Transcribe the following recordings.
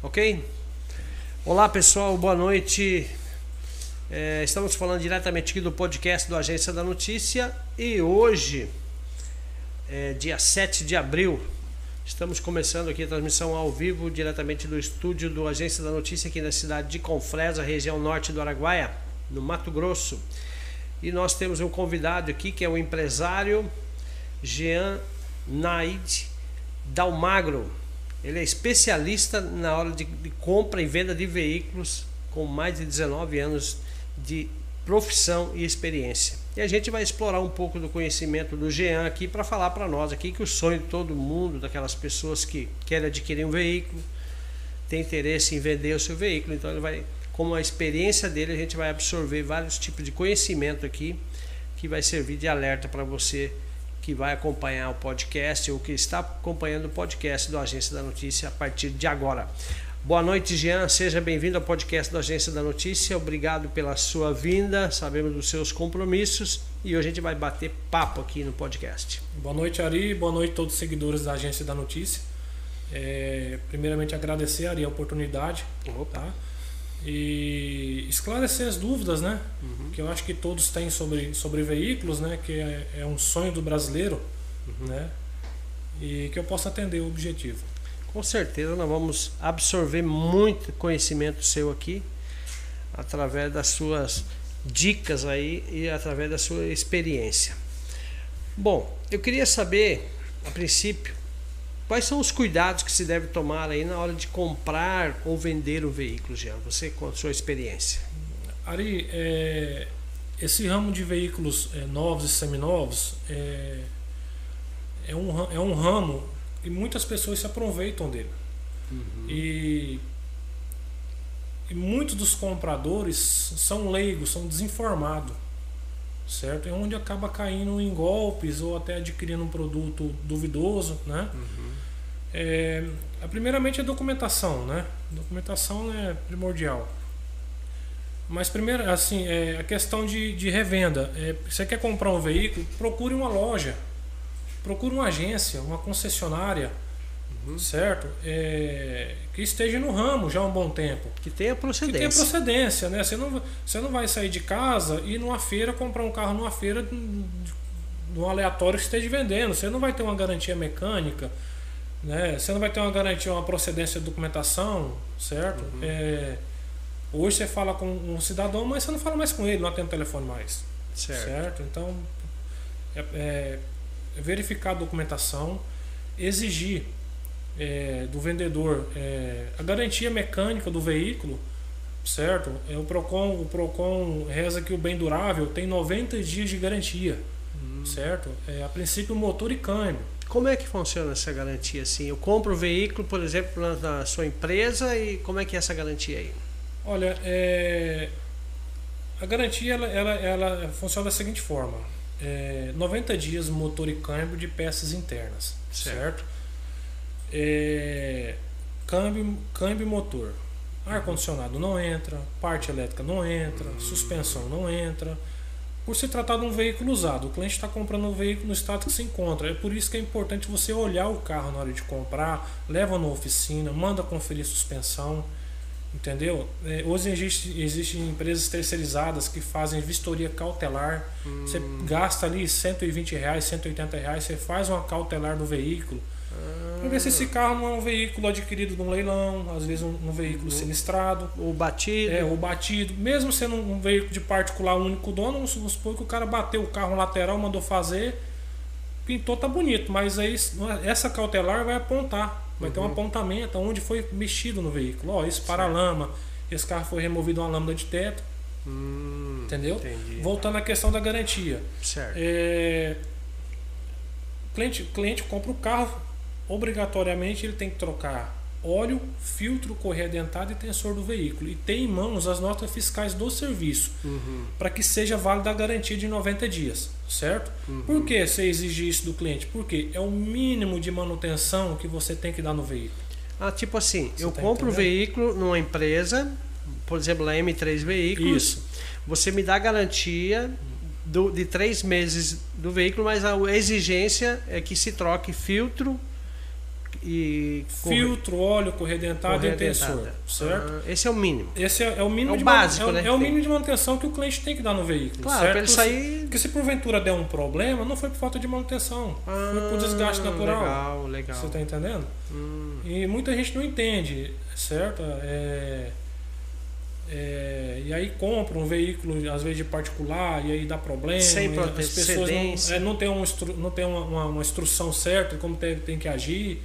Ok? Olá pessoal, boa noite. É, estamos falando diretamente aqui do podcast do Agência da Notícia e hoje, é, dia 7 de abril, estamos começando aqui a transmissão ao vivo diretamente do estúdio do Agência da Notícia aqui na cidade de Confresa, região norte do Araguaia, no Mato Grosso. E nós temos um convidado aqui que é o empresário Jean Naid Dalmagro. Ele é especialista na hora de, de, compra e venda de veículos com mais de 19 anos de profissão e experiência. E a gente vai explorar um pouco do conhecimento do Jean aqui para falar para nós aqui que o sonho de todo mundo, daquelas pessoas que querem adquirir um veículo, tem interesse em vender o seu veículo, então ele vai, como a experiência dele, a gente vai absorver vários tipos de conhecimento aqui que vai servir de alerta para você que vai acompanhar o podcast ou que está acompanhando o podcast do Agência da Notícia a partir de agora. Boa noite, Jean. Seja bem-vindo ao podcast da Agência da Notícia. Obrigado pela sua vinda. Sabemos dos seus compromissos e hoje a gente vai bater papo aqui no podcast. Boa noite, Ari. Boa noite a todos os seguidores da Agência da Notícia. É, primeiramente, agradecer, Ari, a oportunidade. Opa. Tá? E esclarecer as dúvidas, né? Uhum. Que eu acho que todos têm sobre, sobre veículos, né? Que é, é um sonho do brasileiro, uhum. né? E que eu possa atender o objetivo. Com certeza nós vamos absorver muito conhecimento seu aqui através das suas dicas aí e através da sua experiência. Bom, eu queria saber, a princípio, Quais são os cuidados que se deve tomar aí na hora de comprar ou vender um veículo, Jean? Você com a sua experiência. Ari, é, esse ramo de veículos é, novos e seminovos é, é, um, é um ramo e muitas pessoas se aproveitam dele. Uhum. E, e muitos dos compradores são leigos, são desinformados certo? É onde acaba caindo em golpes ou até adquirindo um produto duvidoso, né? Uhum. É, primeiramente a documentação, né? Documentação é primordial. Mas primeiro, assim, é, a questão de, de revenda. É, você quer comprar um veículo, procure uma loja, procure uma agência, uma concessionária, uhum. certo? É, que esteja no ramo já há um bom tempo. Que tenha procedência. Que tenha procedência, né? Você não, você não vai sair de casa e numa feira comprar um carro numa feira no aleatório que esteja vendendo. Você não vai ter uma garantia mecânica né? Você não vai ter uma garantia, uma procedência de documentação, certo? Uhum. É, hoje você fala com um cidadão, mas você não fala mais com ele, não atende o telefone mais. Certo. certo? Então, é, é, verificar a documentação, exigir é, do vendedor é, a garantia mecânica do veículo, certo? É, o, Procon, o Procon reza que o bem durável tem 90 dias de garantia, uhum. certo? É, a princípio, motor e câmbio. Como é que funciona essa garantia assim? Eu compro o veículo, por exemplo, na, sua empresa e como é que é essa garantia aí? Olha, é... a garantia ela, ela, ela, funciona da seguinte forma: é... 90 dias motor e câmbio de peças internas, certo? certo? É... Câmbio, câmbio e motor. Ar condicionado não entra, parte elétrica não entra, hum. suspensão não entra por se tratar de um veículo usado. O cliente está comprando um veículo no estado que se encontra. É por isso que é importante você olhar o carro na hora de comprar, leva na oficina, manda conferir suspensão. Entendeu? É, hoje existe, existem empresas terceirizadas que fazem vistoria cautelar. Hum. Você gasta ali 120 reais, 180 reais, você faz uma cautelar do veículo para ver se esse carro não é um veículo adquirido num leilão, às vezes um, um veículo sinistrado. Ou batido. É, ou batido. Mesmo sendo um veículo de particular único dono, vamos supor que o cara bateu o carro lateral, mandou fazer, pintou, tá bonito. Mas aí essa cautelar vai apontar. Vai uhum. ter um uhum. apontamento onde foi mexido no veículo. Ó, esse para-lama, esse carro foi removido uma lâmina de teto. Hum, entendeu? Entendi. Voltando à questão da garantia. Certo. É, cliente, cliente compra o carro, obrigatoriamente ele tem que trocar óleo, filtro, correia dentada e tensor do veículo. E tem em mãos as notas fiscais do serviço, uhum. para que seja válida a garantia de 90 dias, certo? Uhum. Por que você exige isso do cliente? Porque é o mínimo de manutenção que você tem que dar no veículo. Ah, tipo assim, você eu tá compro o veículo numa empresa, por exemplo, a M3 Veículos. Isso. Você me dá garantia do, de três meses do veículo, mas a exigência é que se troque filtro, e filtro, óleo, correia dentada e tensor, certo? Ah, esse é o mínimo. Esse é, é o mínimo é o de básico, é, né? É o mínimo de manutenção que o cliente tem que dar no veículo. Claro, certo? ele sair. Porque se porventura der um problema, não foi por falta de manutenção, ah, foi por desgaste natural. Legal, legal. Você está entendendo? Hum. E muita gente não entende, certo? É, é, e aí compra um veículo, às vezes de particular, e aí dá problema. Sem as pessoas não, é, não tem, um não tem uma, uma, uma, instrução certa como tem, tem que agir.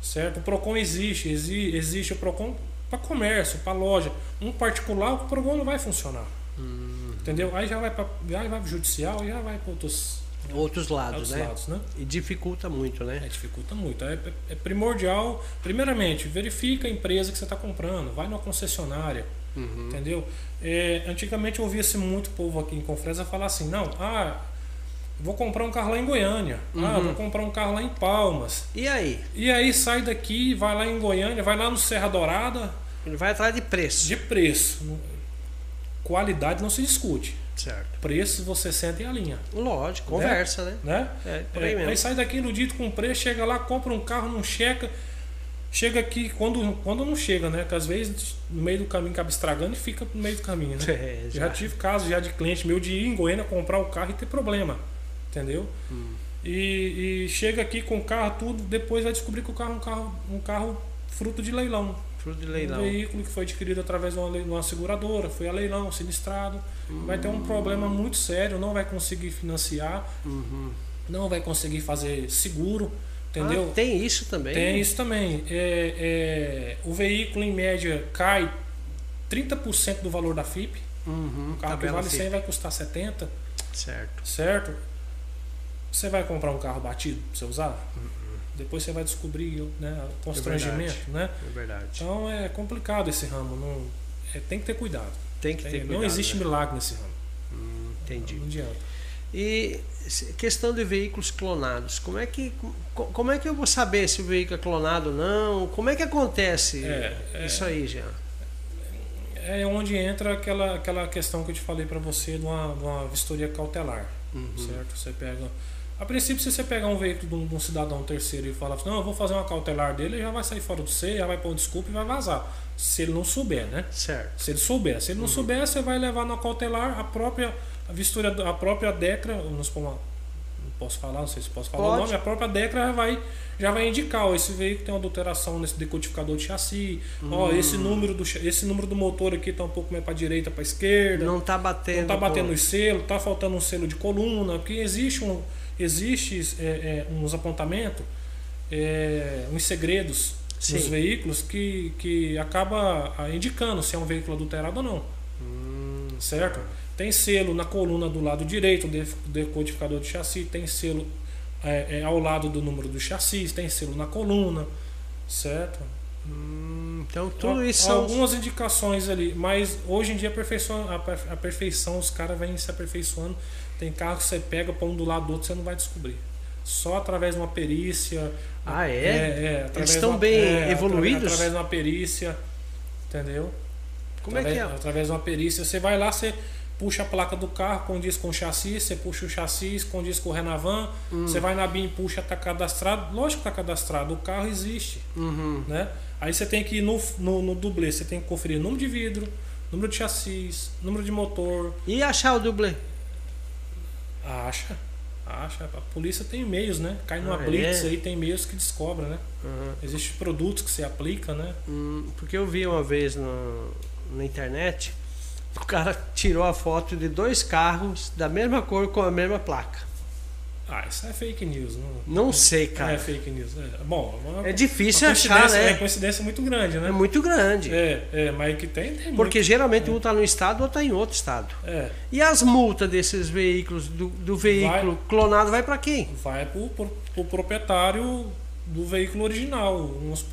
Certo? O PROCON existe, existe, existe o PROCON para comércio, para loja. Um particular, o PROCON não vai funcionar. Hum. Entendeu? Aí já vai para pro judicial e já vai para outros, outros lados, outros né? lados, né? E dificulta muito, né? É, dificulta muito. É, é primordial, primeiramente, verifica a empresa que você está comprando, vai numa concessionária. Uhum. Entendeu? É, antigamente eu ouvia-se muito povo aqui em Confresa falar assim, não, ah, vou comprar um carro lá em Goiânia, ah, uhum. ah, vou comprar um carro lá em Palmas. E aí? E aí sai daqui, vai lá em Goiânia, vai lá no Serra Dourada. Ele vai atrás de preço. De preço. Qualidade não se discute. Certo. Preço você senta em a linha. Lógico, conversa, né? né? É, é, aí, aí sai daqui iludido com preço, chega lá, compra um carro, não checa. Chega aqui, quando, quando não chega, né? Que às vezes no meio do caminho acaba estragando e fica no meio do caminho, né? É, já. já. tive casos já de cliente meu de ir em Goiânia comprar o carro e ter problema. Entendeu? Hum. E, e, chega aqui com o carro, tudo, depois vai descobrir que o carro é um carro, um carro fruto de leilão. Fruto de leilão. Um veículo que foi adquirido através de uma, de uma seguradora, foi a leilão, sinistrado. Hum. Vai ter um problema muito sério, não vai conseguir financiar, uhum. não vai conseguir fazer seguro. Entendeu? Ah, tem isso também? Tem isso também. É, é, o veículo, em média, cai 30% do valor da FIP. Uhum, o carro que vale 100 vai custar 70. Certo. Certo? Você vai comprar um carro batido para você usar? Uhum. Depois você vai descobrir né, constrangimento, é né? É verdade. Então é complicado esse ramo. Não, é, tem que ter cuidado. Tem que ter cuidado. Não existe né? milagre nesse ramo. Hum, entendi. Não, não adianta. E questão de veículos clonados, como é que como é que eu vou saber se o veículo é clonado ou não? Como é que acontece é, isso aí, já? É onde entra aquela, aquela questão que eu te falei para você de uma, de uma vistoria cautelar, uhum. certo? Você pega a princípio, se você pegar um veículo de um, um cidadão terceiro e falar assim, não, eu vou fazer uma cautelar dele, ele já vai sair fora do C, já vai pôr desculpa e vai vazar. Se ele não souber, né? Certo. Se ele souber. Se ele não uhum. souber, você vai levar na cautelar a própria a vistoria, a própria DECRA, não posso falar, não sei se posso falar Pode. o nome, a própria DECRA já vai, já vai indicar, ó, esse veículo tem uma adulteração nesse decodificador de chassi, hum. ó, esse número do esse número do motor aqui está um pouco mais para direita, para esquerda. Não está batendo. Não tá batendo os selos, está faltando um selo de coluna, porque existe um existe é, é, uns apontamentos, é, uns segredos Sim. nos veículos que, que acaba ah, indicando se é um veículo adulterado ou não. Hum. Certo? Tem selo na coluna do lado direito do decodificador de chassi, tem selo é, é, ao lado do número do chassi, tem selo na coluna, certo? Hum, então tudo isso são algumas indicações ali, mas hoje em dia a perfeição, a, perfeição os caras vêm se aperfeiçoando. Tem carro que você pega para um do lado do outro você não vai descobrir. Só através de uma perícia. Ah, é? é, é Eles estão bem é, evoluídos? Através de uma perícia, entendeu? Como através, é que é? Através de uma perícia. Você vai lá, você puxa a placa do carro, condiz com o chassi, você puxa o chassi, condiz com o Renavan, hum. você vai na BIM, puxa, tá cadastrado, lógico que tá cadastrado, o carro existe, uhum. né? Aí você tem que ir no, no, no dublê, você tem que conferir número de vidro, número de chassi, número de motor. E achar o dublê? Acha, acha. A polícia tem meios, né? Cai numa Ah, blitz é? aí, tem meios que descobre, né? Uhum. Existem produtos que você aplica, né? Hum, porque eu vi uma vez no, na internet, o cara tirou a foto de dois carros da mesma cor com a mesma placa. Ah, isso é fake news. Não, Não sei, cara. É fake news. É, bom, uma- É difícil achar, né? É coincidência muito grande, né? É muito grande. É, é, mas que tem, tem Porque geralmente um está no estado ou está em outro estado. muito. É, E as multas desses veículos, do, do veículo clonado, vai para quem? vai pro, pro proprietário do veículo original. Uns,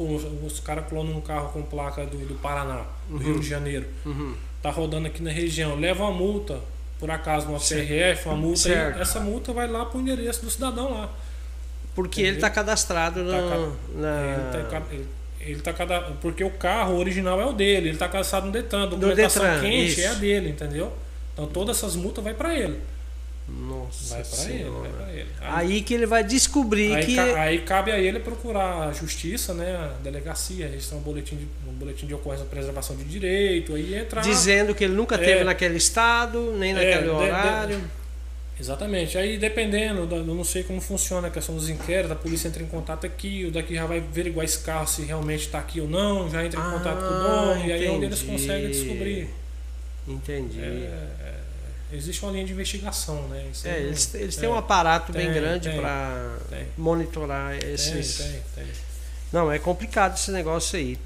os caras clonam um carro com placa do, do Paraná, do Rio de Janeiro. Uhum. Tá rodando aqui na região, leva uma multa, por acaso uma CRF, uma multa, Certo. essa multa vai lá pro endereço do cidadão lá. Porque Entendeu? ele está cadastrado Tá na... Tá, ca- ele- tá cada, porque o carro original é o dele, ele tá cadastrado no Detran, a documentação Detran, quente isso. é a dele, entendeu? Então todas essas multas vai para ele. Nossa Vai para ele, vai para ele. Aí que ele vai descobrir Aí, que. ca- aí cabe a ele procurar a justiça, né, a delegacia, registrar um boletim de, um boletim de ocorrência de preservação de direito, aí entrar. Dizendo que ele nunca É. teve naquele estado, nem É, naquele de- de- horário. Exatamente. Aí dependendo, da- eu não sei como funciona a questão dos inquéritos, a polícia entra em contato aqui, o daqui já vai averiguar esse carro se realmente está aqui ou não, já entra em contato com o Ah, dono, e aí é onde eles conseguem descobrir. Entendi. É, É, é, existe uma linha de investigação, né? Isso não- eles, eles é, têm um aparato bem Tem, grande tem, para monitorar esses. tem, tem. Não, é complicado esse negócio aí.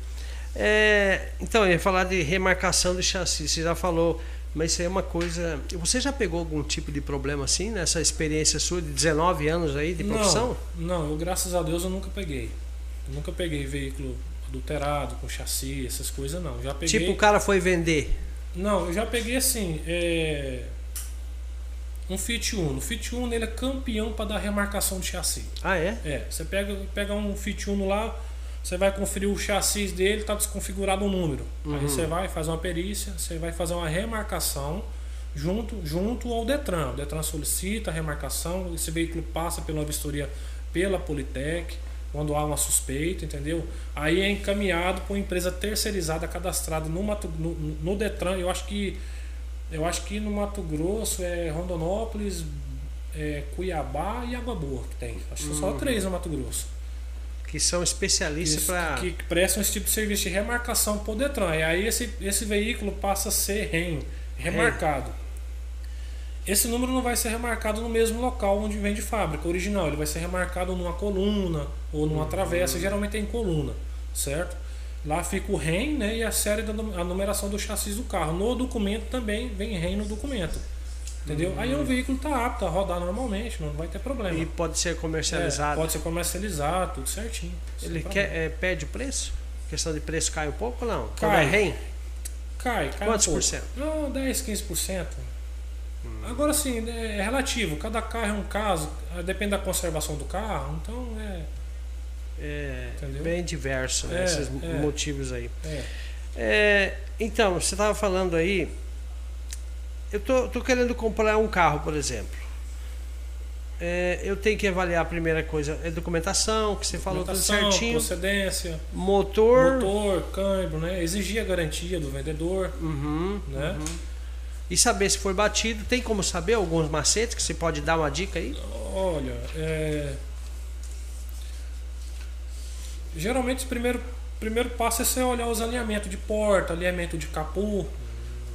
É, então, eu ia falar de remarcação do chassi. Você já falou, mas isso aí é uma coisa. Você já pegou algum tipo de problema assim nessa experiência sua de 19 anos aí de profissão? Não, não, eu graças a Deus eu nunca peguei. Eu nunca peguei veículo adulterado, com chassi, essas coisas não. Já peguei. Tipo, o cara foi vender. Não, eu já peguei assim. é, Um Fit Uno. O Fit Uno ele é campeão para dar remarcação de chassi. Ah, é? É, você pega, pega um Fit Uno lá, você vai conferir o chassi dele, tá desconfigurado o número. Uhum. Aí você vai fazer uma perícia, você vai fazer uma remarcação junto, junto ao Detran. O Detran solicita a remarcação, esse veículo passa pela vistoria pela Politec, quando há uma suspeita, entendeu? Aí é encaminhado para uma empresa terceirizada cadastrada no, Mato, no, no Detran. Eu acho que eu acho que no Mato Grosso é Rondonópolis, é Cuiabá e Água Boa que tem. Acho que são só três no Mato Grosso. Que são especialistas para. que, prestam esse tipo de serviço de remarcação por Detran. E aí esse, esse veículo passa a ser REM, remarcado. Esse número não vai ser remarcado no mesmo local onde vem de fábrica original. Ele vai ser remarcado numa coluna ou numa travessa, geralmente é em coluna, certo? Lá fica o REM né, e a série da a numeração do chassi do carro. No documento também vem REM no documento. Entendeu? Aí o veículo está apto a rodar normalmente, não vai ter problema. E pode ser É, comercializado. pode ser comercializado, tudo certinho. Ele quer, é, pede o preço? questão de preço cai um pouco ou não? Quando Cai. é REM? Cai, cai Quantos um por cento? Não, 10, 15%. Agora sim, é relativo. Cada carro é um caso, depende da conservação do carro, então é. É Entendeu? bem diverso, né, É, esses é. motivos aí. é. É, então, você estava falando aí. Eu tô, tô querendo comprar um carro, por exemplo. É, eu tenho que avaliar a primeira coisa, é documentação, que você falou tudo Documentação, certinho. procedência, Motor. motor, câmbio, né? Exigir a garantia do vendedor, Uhum, né? uhum. E saber se foi batido. Tem como saber alguns macetes que você pode dar uma dica aí? Olha, é... geralmente o primeiro, primeiro passo é você olhar os alinhamentos de porta, alinhamento de capô,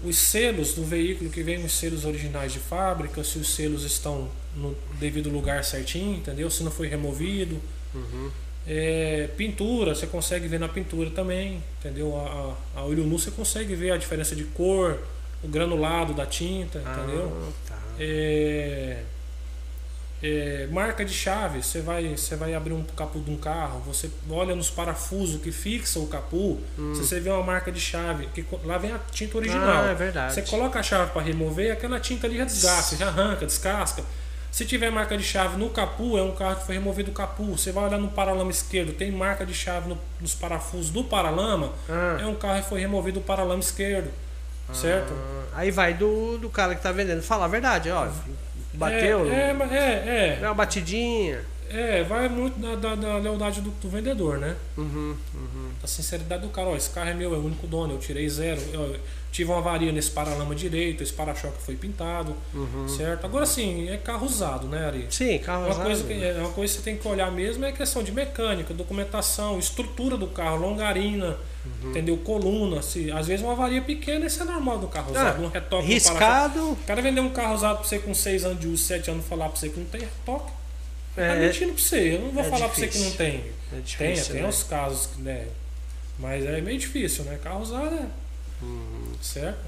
os selos do veículo que vem os selos originais de fábrica, se os selos estão no devido lugar certinho, entendeu? Se não foi removido. Uhum. É, pintura, você consegue ver na pintura também, entendeu? A, a, a olho nu você consegue ver a diferença de cor, o granulado da tinta, entendeu? Ah, tá. É, é, marca de chave, você vai, você vai abrir um capô de um carro, você olha nos parafusos que fixam o capô, se você vê uma marca de chave, que lá vem a tinta original. Ah, é verdade. Você coloca a chave para remover, aquela tinta ali já desgasta, já arranca, descasca. Se tiver marca de chave no capô, é um carro que foi removido o capô. Você vai olhar no paralama esquerdo, tem marca de chave no- nos parafusos do paralama, Ah. é um carro que foi removido o paralama esquerdo. Certo? Ah, aí vai do, do cara que tá vendendo. Fala a verdade, ó. Bateu, É, é, é, deu uma batidinha. É, vai muito da, da- da lealdade do, do vendedor, né? Uhum, uhum. Da sinceridade do cara, ó, esse carro é meu, é o único dono, eu tirei zero, eu tive uma avaria nesse paralama direito, esse para-choque foi pintado, Uhum. certo? Agora sim, é carro usado, né, Ari? Sim, carro Uma usado. coisa, que, é, uma coisa que você tem que olhar mesmo é a questão de mecânica, documentação, estrutura do carro, longarina, Uhum. entendeu? Coluna. Se, às vezes uma avaria pequena, isso é normal do carro usado. um retoque. Ah, Riscado. O cara vender um carro usado pra você com 6 anos de uso, 7 anos, falar pra você que não tem retoque. Tá É, mentindo pra você. Eu não vou é falar pra você que difícil. não tem. é Tem, difícil, tem né? os casos, que, né? Mas é meio difícil, né? Carro usado é. Uhum. Certo?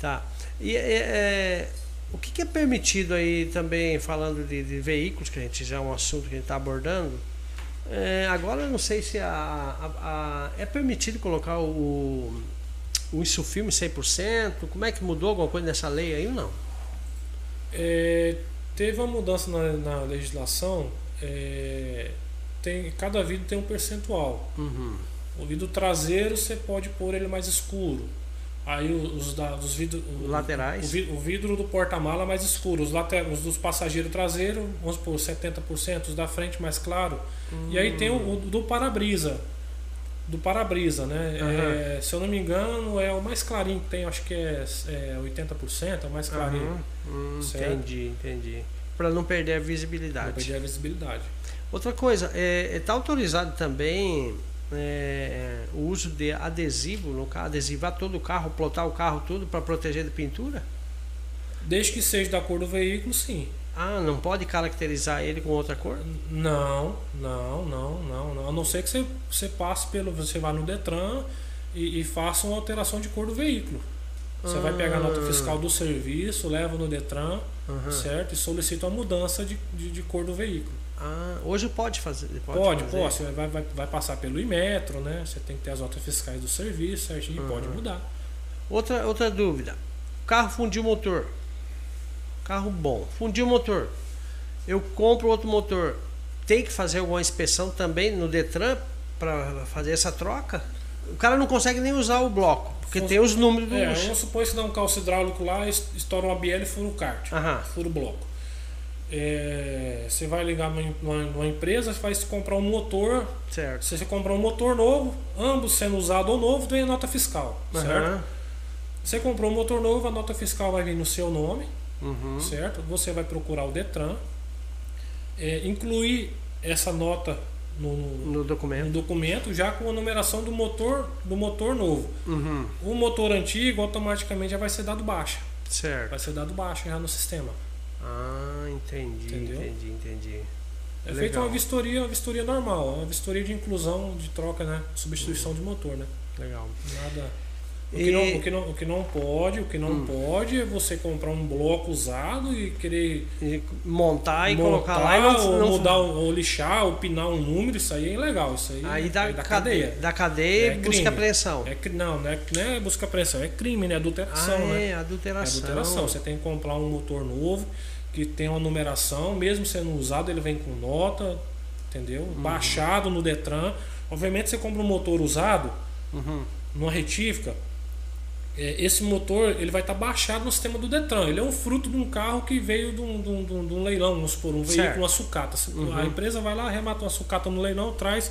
Tá. E é, é, o que, que é permitido aí também, falando de, de veículos, que a gente já é um assunto que a gente está abordando. É, agora eu não sei se a, a- a- é permitido colocar o, o insufilme 100%. Como é que mudou alguma coisa nessa lei aí ou não? É, teve uma mudança na, na legislação. é, tem, cada vidro tem um percentual. Uhum. O vidro traseiro você pode pôr ele mais escuro. Aí os, da, os vidros. Laterais. O, o vidro do porta-mala mais escuro. Os, later, os dos passageiros traseiros, vamos supor, 70%, os da frente mais claro. E aí tem o, o do para-brisa. Do para-brisa, né? Aham. É, se eu não me engano, é o mais clarinho que tem, acho que é, é 80%, é o mais clarinho. Aham. Hum, entendi, entendi. Para não perder a visibilidade. perder a visibilidade. Outra coisa, está é, tá autorizado também é, o uso de adesivo no carro, adesivar todo o carro, plotar o carro tudo para proteger de pintura? Desde que seja da cor do veículo, sim. Ah, não pode caracterizar ele com outra cor? Não, não, não, não, não. A não ser que você, você passe pelo. Você vá no Detran e, e faça uma alteração de cor do veículo. Você vai pegar a nota Ah. fiscal do serviço, leva no Detran, Aham. certo? E solicita uma mudança de, de, de cor do veículo. Ah, hoje pode fazer. Pode, Pode, pode. Você vai, vai, vai passar pelo Imetro, né? Você tem que ter as notas fiscais do serviço, certinho, e pode mudar. Outra, outra dúvida. O carro fundiu o motor. Carro bom. Fundiu o motor. Eu compro outro motor. Tem que fazer alguma inspeção também no Detran para fazer essa troca? O cara não consegue nem usar o bloco, porque Fun- tem os números do. É, vamos supor que dá um calço hidráulico lá, es- estoura uma biela e fura o kart. Aham. Fura o bloco. É, você vai ligar numa, empresa, vai comprar um motor. Certo. Se você comprar um motor novo, ambos sendo usado ou novo, vem a nota fiscal. Certo? Aham. Você comprou um motor novo, a nota fiscal vai vir no seu nome, Uhum. certo? Você vai procurar o Detran, é, incluir essa nota no, no- No no documento. documento já com a numeração do motor do motor novo. Uhum. O motor antigo automaticamente já vai ser dado baixa. Certo. Vai ser dado baixa já no sistema. Ah, entendi, Entendeu? entendi, entendi. É Legal. feita uma vistoria, uma vistoria normal, uma vistoria de inclusão, de troca, né? Substituição de motor, né? Legal. Nada. O E- que, não, o, que não, o que não pode, o que não Hum. pode é você comprar um bloco usado e querer E montar e montar, colocar lá e não, ou não mudar, ou lixar, ou pinar um número, isso aí é ilegal. Isso aí, Aí dá, é da cadeia. cadeia. Da cadeia É busca crime. apreensão. É, não, não é, não é busca apreensão, é crime, né? Adulteração, ah, né? é, É adulteração. adulteração. Você tem que comprar um motor novo que tem uma numeração, mesmo sendo usado, ele vem com nota, entendeu? Uhum. Baixado no Detran. Obviamente você compra um motor usado, Uhum. numa retífica, é, esse motor ele vai estar baixado no sistema do Detran. Ele é um fruto de um carro que veio de um, de um- de um- leilão, vamos supor, um Certo. veículo, uma sucata. Uhum. A empresa vai lá, arremata uma sucata no leilão, traz,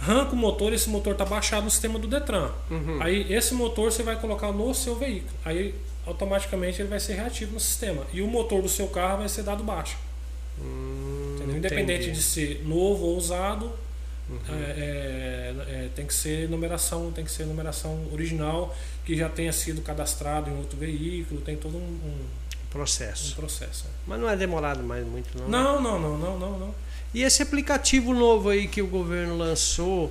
arranca o motor, esse motor está baixado no sistema do Detran. Uhum. Aí esse motor você vai colocar no seu veículo. Aí automaticamente ele vai ser reativo no sistema. E o motor do seu carro vai ser dado baixa. Hum? Independente entendi. de ser novo ou usado, Uhum. é, é, é, tem que ser numeração, tem que ser numeração original que já tenha sido cadastrado em outro veículo, tem todo um, um- um Processo. processo. Mas não é demorado mais muito, não. né? Não, não, não, não, não, não. E esse aplicativo novo aí que o governo lançou,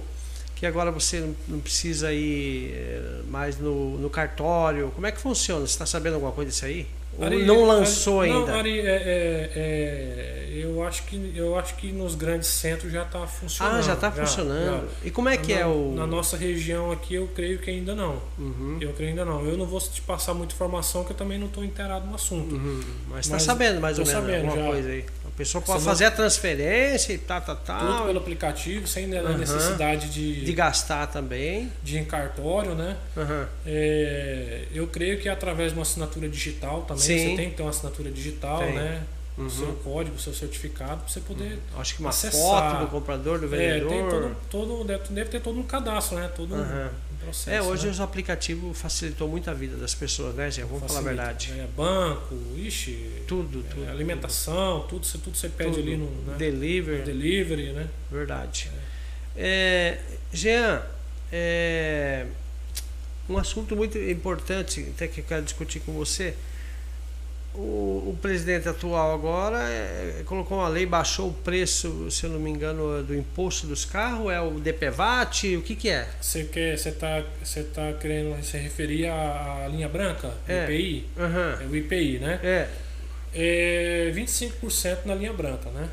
que agora você não- precisa ir eh, mais no, no cartório, como é que funciona? Você está sabendo alguma coisa disso aí? Ari- não lançou Ari- ainda? Não, Ari, é, é, é, eu acho que eu acho que nos grandes centros já está funcionando. ah, já está funcionando. já. E como é que na, é o. Na nossa região aqui, eu creio que ainda não. Uhum, Eu creio ainda não. Eu não vou te passar muita informação, que eu também não estou inteirado no assunto. uhum. Mas está sabendo mais ou menos sabendo alguma já. coisa aí. Pessoa pode Você fazer a transferência e tal, tal, Tudo tal. pelo aplicativo, sem Aham. necessidade de, De gastar também. de ir em cartório, né? Aham. É, eu creio que é através de uma assinatura digital também. Sim. Você tem que ter uma assinatura digital, Tem. né? Uhum. O seu código, o seu certificado, para você poder. Acho que uma Acessar. foto do comprador, do É, vendedor. tem todo, todo, deve, deve ter todo um cadastro, né? Todo um, Aham. um processo. É, hoje né? os aplicativos facilitou muito a vida das pessoas, né, Zé? Vamos falar a Facilita. verdade. É, banco, ixi, Tudo, é, tudo. alimentação, tudo, você- tudo você pede tudo. ali no né? Delivery, delivery, né? verdade. É, Jean, é, um assunto muito importante, até que eu quero discutir com você. O, o presidente atual agora é, colocou uma lei, baixou o preço, se eu não me engano, do imposto dos carros, é o DPVAT, o que que é? Você quer, você tá, você tá querendo se referir à, à linha branca, É. IPI? Aham. É o IPI, né? É. É 25% na linha branca, né?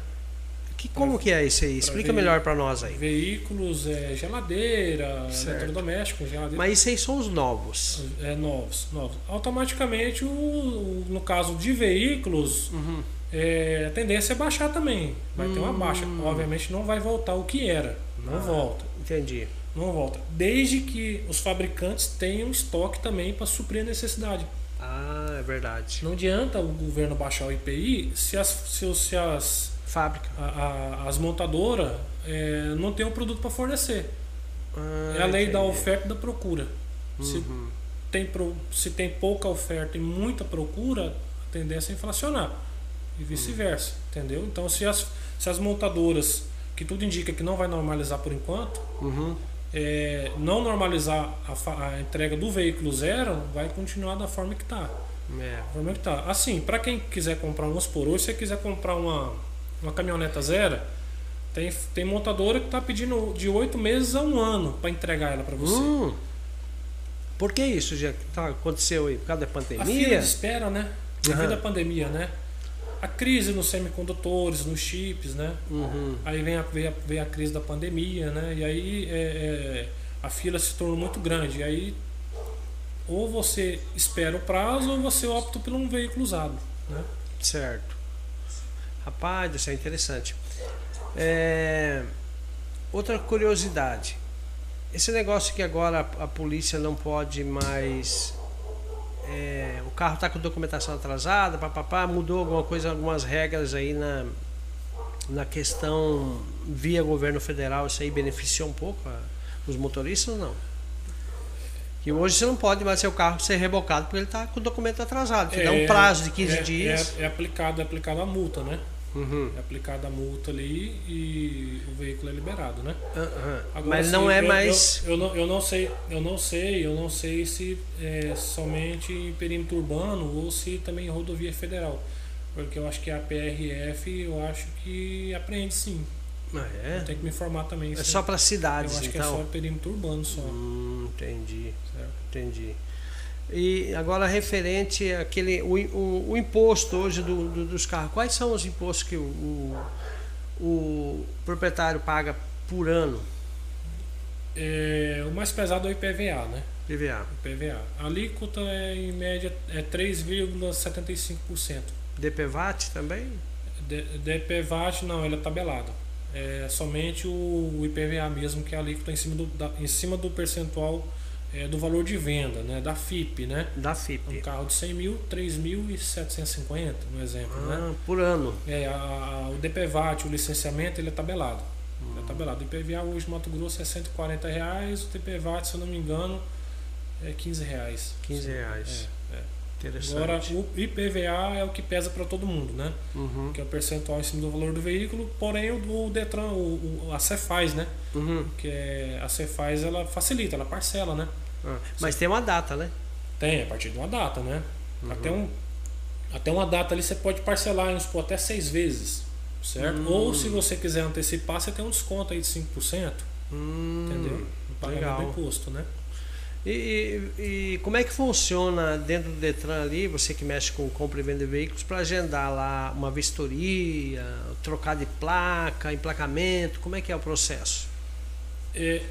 Que, como que é isso aí? Explica melhor para nós aí. Veículos, é, geladeira, eletrodoméstico, geladeira. Mas isso aí são os novos. É, novos, novos. Automaticamente, o, o- no caso de veículos, Uhum. é, a tendência é baixar também. Vai ter uma Hum. baixa. Obviamente não vai voltar o que era. Não Ah. volta. Entendi. Não volta. Desde que os fabricantes tenham estoque também para suprir a necessidade. Ah, é verdade. Não adianta o governo baixar o IPI se as, se, se as, Fábrica. a- a- as montadoras é, não têm o produto para fornecer. Ah, É a lei da entendi. oferta e da procura. Se, Uhum. tem pro- se tem pouca oferta e muita procura, a tendência é inflacionar. E vice-versa, entendeu? Então, se as, se as montadoras, que tudo indica que não vai normalizar por enquanto, Uhum. é, não normalizar a, a entrega do veículo zero, vai continuar da forma que está. É. Da forma que tá. Assim, para quem quiser comprar, vamos por hoje, se você quiser comprar uma, uma caminhoneta zero, tem, tem montadora que está pedindo de oito meses a um ano para entregar ela para você. Hum. Por que isso já tá, aconteceu aí? Por causa da A fila pandemia? de espera, né? Devido Aham. à pandemia, né? A crise nos semicondutores, nos chips, né? Uhum. Aí vem a, vem a, vem a crise da pandemia, né? E aí é, é, a fila se tornou muito grande. E aí ou você espera o prazo ou você opta por um veículo usado, né? Certo. Rapaz, isso é interessante. É, Outra curiosidade. Esse negócio que agora a, a polícia não pode mais. é, o carro está com documentação atrasada, papapá, mudou alguma coisa, algumas regras aí na, na questão via governo federal, isso aí beneficiou um pouco a- os motoristas ou não? Que hoje você não pode mais seu carro ser rebocado porque ele está com o documento atrasado. Te dá um prazo de 15 é, dias. É, é aplicado, é aplicado a multa, né? Uhum. É aplicada a multa ali e o veículo é liberado, né? Aham. Agora, Mas não é eu- mais. Eu, eu, não, eu não sei, eu não sei, eu não sei se é somente em perímetro urbano ou se também em rodovia federal. Porque eu acho que a PRF, eu acho que apreende sim. Ah, é? Tem que me informar também. É se- só para Eu cidades, acho que é só então. perímetro urbano só. Hum, entendi, certo? entendi. E agora referente àquele o, o, o imposto hoje do, do- dos carros, quais são os impostos que o, o, o proprietário paga por ano? É, o mais pesado é o IPVA, né? PVA. IPVA. A alíquota é em média é 3,75%. DPVAT também? D- DPVAT não, ele é tabelado. É somente o, o IPVA mesmo, que é a alíquota em cima do, da- em cima do percentual é, do valor de venda, né? Da FIP, né? Da Um FIP. carro de 100 mil, 3.750, no exemplo, né? Ah, por ano. É, a- a- o DPVAT, o licenciamento, ele é tabelado. Hum. Ele é tabelado. O IPVA hoje no Mato Grosso é 140 reais, o DPVAT, se eu não me engano, é 15 reais. 15 reais. É, é. Agora, o IPVA é o que pesa para todo mundo, né? Uhum, Que é o percentual em cima do valor do veículo, porém o, o Detran, o, o- a Cefaz, né? uhum. Que é, a Cefaz, ela facilita, ela parcela, né? Ah, mas tem uma data, né? Tem, a partir de uma data, né? Uhum. Até, um, até uma data ali você pode parcelar, vamos supor, até seis vezes, certo? Hum. Ou se você quiser antecipar, você tem um desconto aí de 5%, Hum, entendeu? No pagamento legal. do imposto, né? E, e- e como é que funciona dentro do Detran ali, você que mexe com compra e venda de veículos, para agendar lá uma vistoria, trocar de placa, emplacamento, como é que é o processo? É,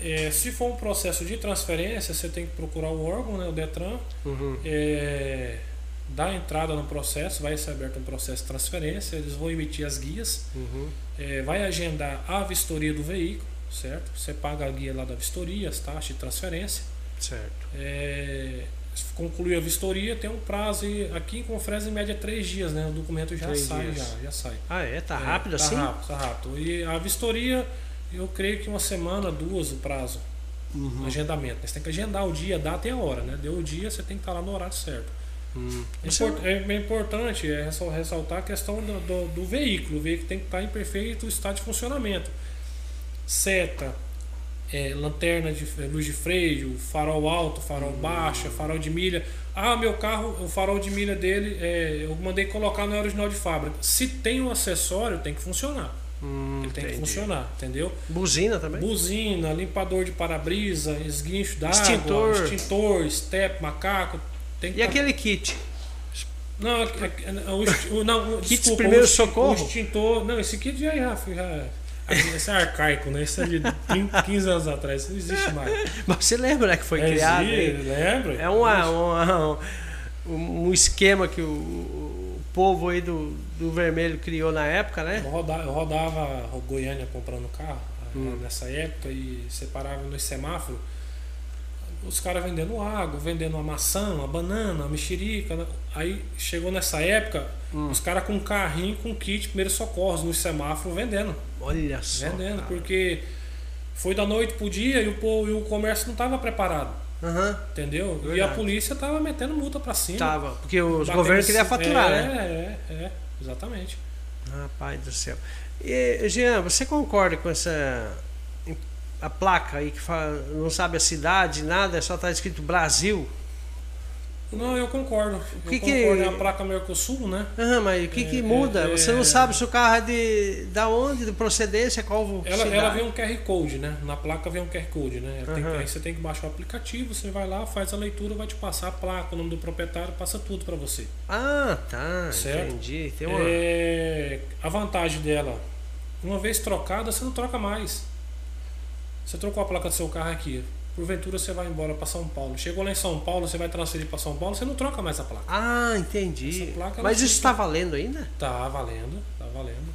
é, se for um processo de transferência, você tem que procurar o órgão, né, o Detran, Uhum. é, dar entrada no processo, vai ser aberto um processo de transferência, eles vão emitir as guias, Uhum. é, vai agendar a vistoria do veículo, certo? Você paga a guia lá da vistoria, as taxas de transferência. Certo. É, se concluir a vistoria, tem um prazo e aqui em Confresa em média três dias, né? O documento já Três sai, já, já sai. Ah, é? Tá É, rápido tá assim? Rápido, tá rápido. E a vistoria, eu creio que uma semana, duas o prazo. Uhum. Agendamento. Você tem que agendar o dia, data e a hora, né? Deu o dia, você tem que estar lá no horário certo. Hum. É, é bem importante é ressal- ressaltar a questão do, do- do veículo. O veículo tem que estar em perfeito estado de funcionamento. Seta, é, lanterna de é, luz de freio, farol alto, farol baixo, farol de milha. Ah, meu carro, o farol de milha dele, é, eu mandei colocar no original de fábrica. Se tem um acessório, tem que funcionar. Hum, Ele tem que entendi. funcionar, entendeu? Buzina também? Buzina, limpador de para-brisa, esguincho d'água, Extintor. extintor, step, macaco. Que E tá- aquele kit? Não, é- é- o, ext- o- não, Kits desculpa? O extintor. Não, esse kit já, já, já esse é arcaico, né? Isso é de 30, 15 anos atrás, isso não existe mais. Mas você lembra né, que foi É, criado? existe? Lembra? É uma, uma- um, um esquema que o, o povo aí do, do vermelho criou na época, né? Eu rodava, eu rodava Goiânia comprando carro, hum. nessa época e você parava no semáforo, os caras vendendo água, vendendo uma maçã, uma banana, uma mexerica. Né? Aí chegou nessa época, hum. os caras com um carrinho com kit primeiros socorros no semáforo vendendo. Olha só. Vendendo, cara. porque foi da noite pro dia e o, povo, e o comércio não estava preparado. Uhum. Entendeu? Verdade. E a polícia tava metendo multa para cima. Tava, porque os governos queriam faturar, é, né? É, é, exatamente. Rapaz do céu. E, Jean, você concorda com essa a placa aí que fala, não sabe a cidade, nada, só está escrito Brasil? Não, eu concordo. O que eu que concordo, é a placa Mercosul, né? Aham, mas o que, é, que muda? É, Você não é. sabe se o carro é de da onde, de procedência, qual ela, ela vem um QR Code, né? Na placa vem um QR Code, né? Tem, aí você tem que baixar o aplicativo, você vai lá, faz a leitura, vai te passar a placa, o nome do proprietário, passa tudo para você. Ah, tá. Certo? Entendi. Tem uma... É, a vantagem dela, uma vez trocada, você não troca mais. Você trocou a placa do seu carro aqui porventura você vai embora para São Paulo. Chegou lá em São Paulo, você vai transferir para São Paulo, você não troca mais a placa. Ah, entendi. Placa, Mas isso está valendo ainda? Tá valendo, tá valendo.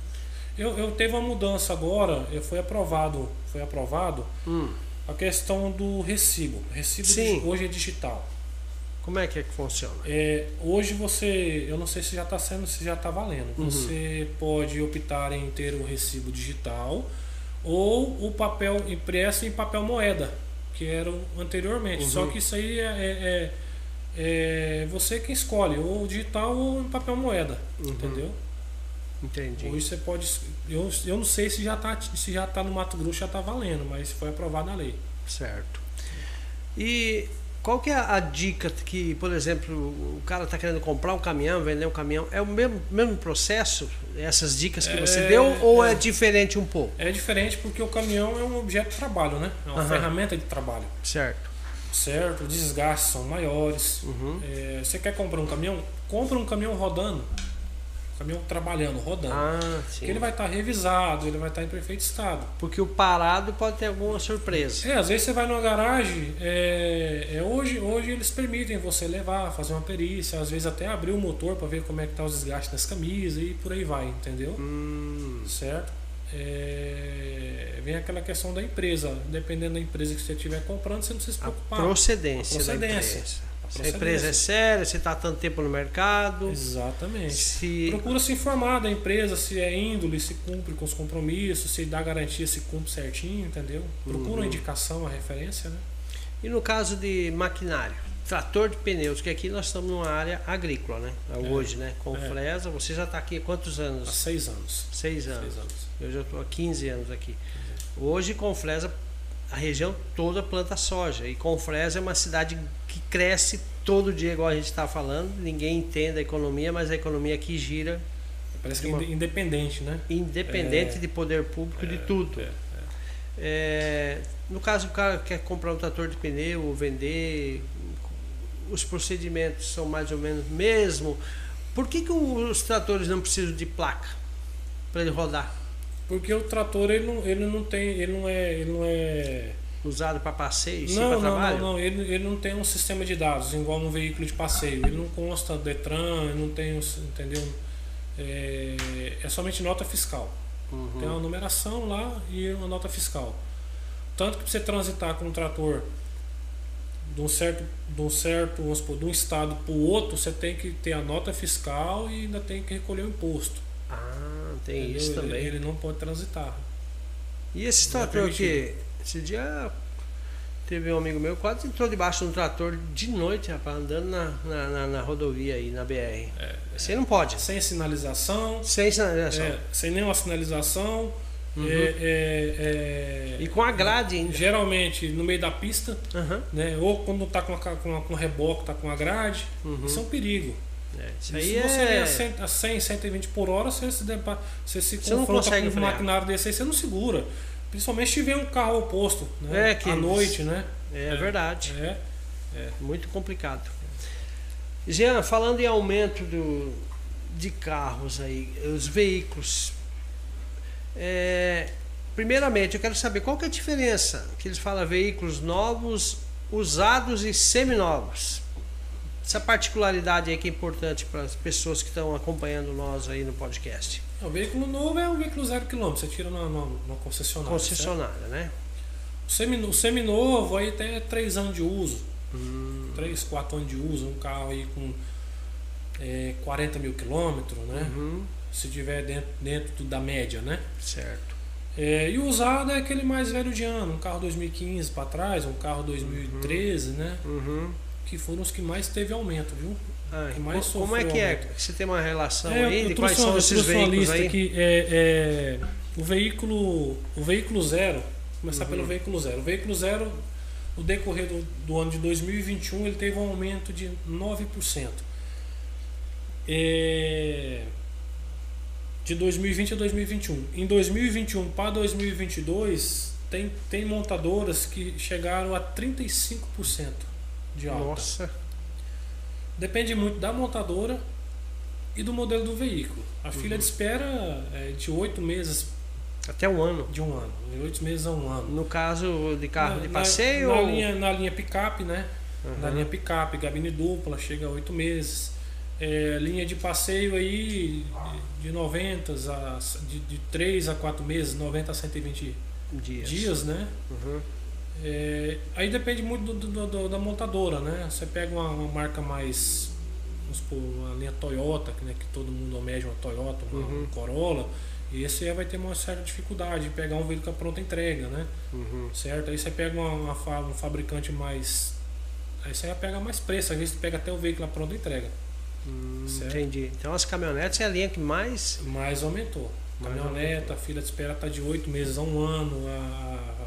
Eu, eu teve uma mudança agora, eu foi aprovado, foi aprovado hum. a questão do recibo. Recibo Sim. hoje é digital. Como é que é que funciona? É, hoje você, eu não sei se já está sendo, se já está valendo. Uhum. Você pode optar em ter o recibo digital ou o papel impresso em papel moeda que eram anteriormente. Uhum. Só que isso aí é, é, é, é, você que escolhe, ou digital ou em papel moeda. Uhum. Entendeu? Entendi. Hoje você pode. Eu, eu não sei se já está se já tá no Mato Grosso, já está valendo, mas foi aprovada a lei. Certo. E qual que é a dica que, por exemplo, o cara está querendo comprar um caminhão, vender um caminhão, é o mesmo, mesmo processo? Essas dicas que é, você deu ou é, é, diferente um pouco? É diferente porque o caminhão é um objeto de trabalho, né? É uma uhum. ferramenta de trabalho. Certo. Certo, os desgastes são maiores. Uhum. É, você quer comprar um caminhão? Compra um caminhão rodando caminhão trabalhando, rodando. Ah, sim. ele vai estar tá revisado, ele vai estar tá em perfeito estado. Porque o parado pode ter alguma surpresa. É, às vezes você vai numa garagem, é, é, hoje, hoje eles permitem você levar, fazer uma perícia, às vezes até abrir o motor para ver como é que tá os desgastes das camisas e por aí vai, entendeu? Hum. Certo? É, vem aquela questão da empresa. Dependendo da empresa que você estiver comprando, você não precisa se preocupar. A procedência. A procedência. Se a empresa é séria, se está tanto tempo no mercado. Exatamente. Se... Procura se informar da empresa, se é índole, se cumpre com os compromissos, se dá garantia, se cumpre certinho, entendeu? Procura uhum. uma indicação, uma referência, né? E no caso de maquinário? Trator de pneus, que aqui nós estamos numa área agrícola, né? É. Hoje, né? Com é. Fresa, você já está aqui há quantos anos? Há seis anos. Seis anos. Seis anos. Eu já estou há 15 anos aqui. Hoje, com Fresa, a região toda planta soja. E Confresa é uma cidade que cresce todo dia, igual a gente está falando. Ninguém entende a economia, mas a economia aqui gira. Parece que é independente, né? Independente é, de poder público, é, de tudo. É, é. é, no caso, o cara quer comprar um trator de pneu ou vender, os procedimentos são mais ou menos mesmo. Por que, que os tratores não precisam de placa para ele rodar? Porque o trator ele não, ele não tem, ele não é, ele não é usado para passeio, sim, não, para trabalho? Não, não, ele, ele não tem um sistema de dados igual um veículo de passeio. Ele não consta Detran, ele não tem, entendeu? É, é somente nota fiscal. Uhum. Tem uma numeração lá e uma nota fiscal. Tanto que para você transitar com um trator de um certo, de um certo, vamos supor, de um estado para o outro, você tem que ter a nota fiscal e ainda tem que recolher o imposto. Ah, tem Entendeu? isso também. Ele, ele, não pode transitar. E esse trator que esse dia teve um amigo meu quase entrou debaixo de um trator de noite, rapaz, andando na, na, na, na rodovia aí, na BR. É, Você não pode. Sem sinalização. Sem sinalização. É, sem nenhuma sinalização. Uhum. É, é, é, e com a grade ainda. Geralmente no meio da pista, uhum. né? ou quando está com, com, com reboque, está com a grade. Uhum. Isso é um perigo. É, isso aí se você é... a 100, 120 por hora, você se, você se você confronta com um maquinário desse aí, você não segura. Principalmente se tiver um carro oposto, né? É, que à noite, né? É, é verdade. É, é. Muito complicado. Jean, falando em aumento do, de carros aí, os veículos. É, primeiramente, eu quero saber qual que é a diferença que eles falam veículos novos, usados e seminovos. Essa particularidade aí que é importante para as pessoas que estão acompanhando nós aí no podcast. O veículo novo é um veículo zero quilômetro, você tira numa, numa concessionária. Concessionária, certo? né? O, semi, o seminovo aí tem 3 anos de uso. 3, hum. 4 anos de uso, um carro aí com é, 40 mil quilômetros, né? Uhum. Se tiver dentro, dentro da média, né? Certo. É, e o usado é aquele mais velho de ano, um carro 2015 para trás, um carro 2013, uhum. né? Uhum. Que foram os que mais teve aumento, viu? Ah, que mais como é que é? Você tem uma relação é, aí de quais são esses veículos aí? Aqui, é, é, o veículo, o veículo zero, começar uhum. pelo veículo zero. O veículo zero, no decorrer do, do ano de 2021, ele teve um aumento de 9%. É, de 2020 a 2021. Em 2021 para 2022, tem, tem montadoras que chegaram a 35% de alta. Nossa! Depende muito da montadora e do modelo do veículo. A uhum. fila de espera é de oito meses. Até um ano. De um ano. De oito meses a um ano. No caso de carro na, de passeio? Na, ou... na linha, na linha picape, né? Uhum. Na linha picape, gabine dupla, chega a oito meses. É, linha de passeio aí de 90 a de, de 3 a 4 meses, 90 a 120 dias, dias né? Uhum. É, aí depende muito do, do, do, da montadora, né? Você pega uma, uma, marca mais. Vamos supor, uma linha Toyota, né, que todo mundo almeja uma Toyota, uma uhum. Corolla, e esse aí vai ter uma certa dificuldade de pegar um veículo com a pronta entrega, né? Uhum. Certo? Aí você pega uma, uma, um fabricante mais. Aí você vai pegar mais preço, às vezes você pega até o veículo à pronta entrega. Hum, entendi. Então as caminhonetes é a linha que mais. Mais aumentou. Mais Caminhoneta, aumentou. a fila de espera está de oito meses a um ano, a,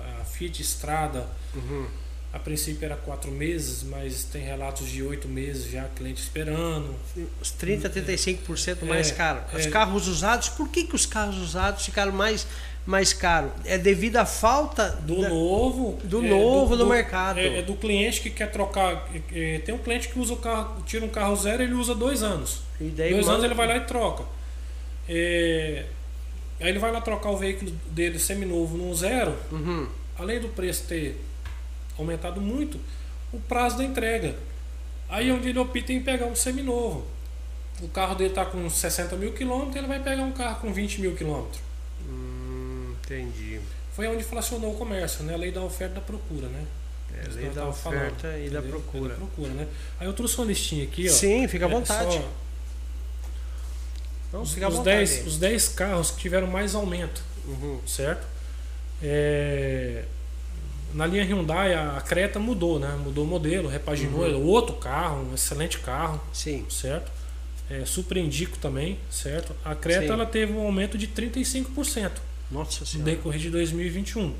Fiat Estrada, uhum. a princípio era quatro meses, mas tem relatos de oito meses já, cliente esperando. Os 30, 35% mais é, caro. Os é, carros usados, por que, que os carros usados ficaram mais, mais caros? É devido à falta do da, novo do é, novo do, no do, mercado. É, é, do cliente que quer trocar. É, tem um cliente que usa o carro, tira um carro zero, ele usa dois anos. E daí dois manda... anos ele vai lá e troca. É, aí ele vai lá trocar o veículo dele seminovo num zero. Uhum além do preço ter aumentado muito, o prazo da entrega. Aí é onde ele opta em pegar um seminovo. O carro dele está com 60 mil quilômetros, ele vai pegar um carro com 20 mil quilômetros. Hum, entendi. Foi onde inflacionou o comércio, né? A lei da oferta e da procura, né? É, lei da oferta falando, e da procura. da procura, né? Aí eu trouxe uma listinha aqui, ó. Sim, fica à é, vontade. Só... Não, fica à os, vontade 10, os 10 carros que tiveram mais aumento, uhum. certo? É, na linha Hyundai a Creta mudou, né? Mudou o modelo, repaginou, uhum. outro carro, um excelente carro, Sim. certo? É, super indico também, certo? A Creta Sim. ela teve um aumento de 35%. Nossa Senhora. No decorrer de 2021.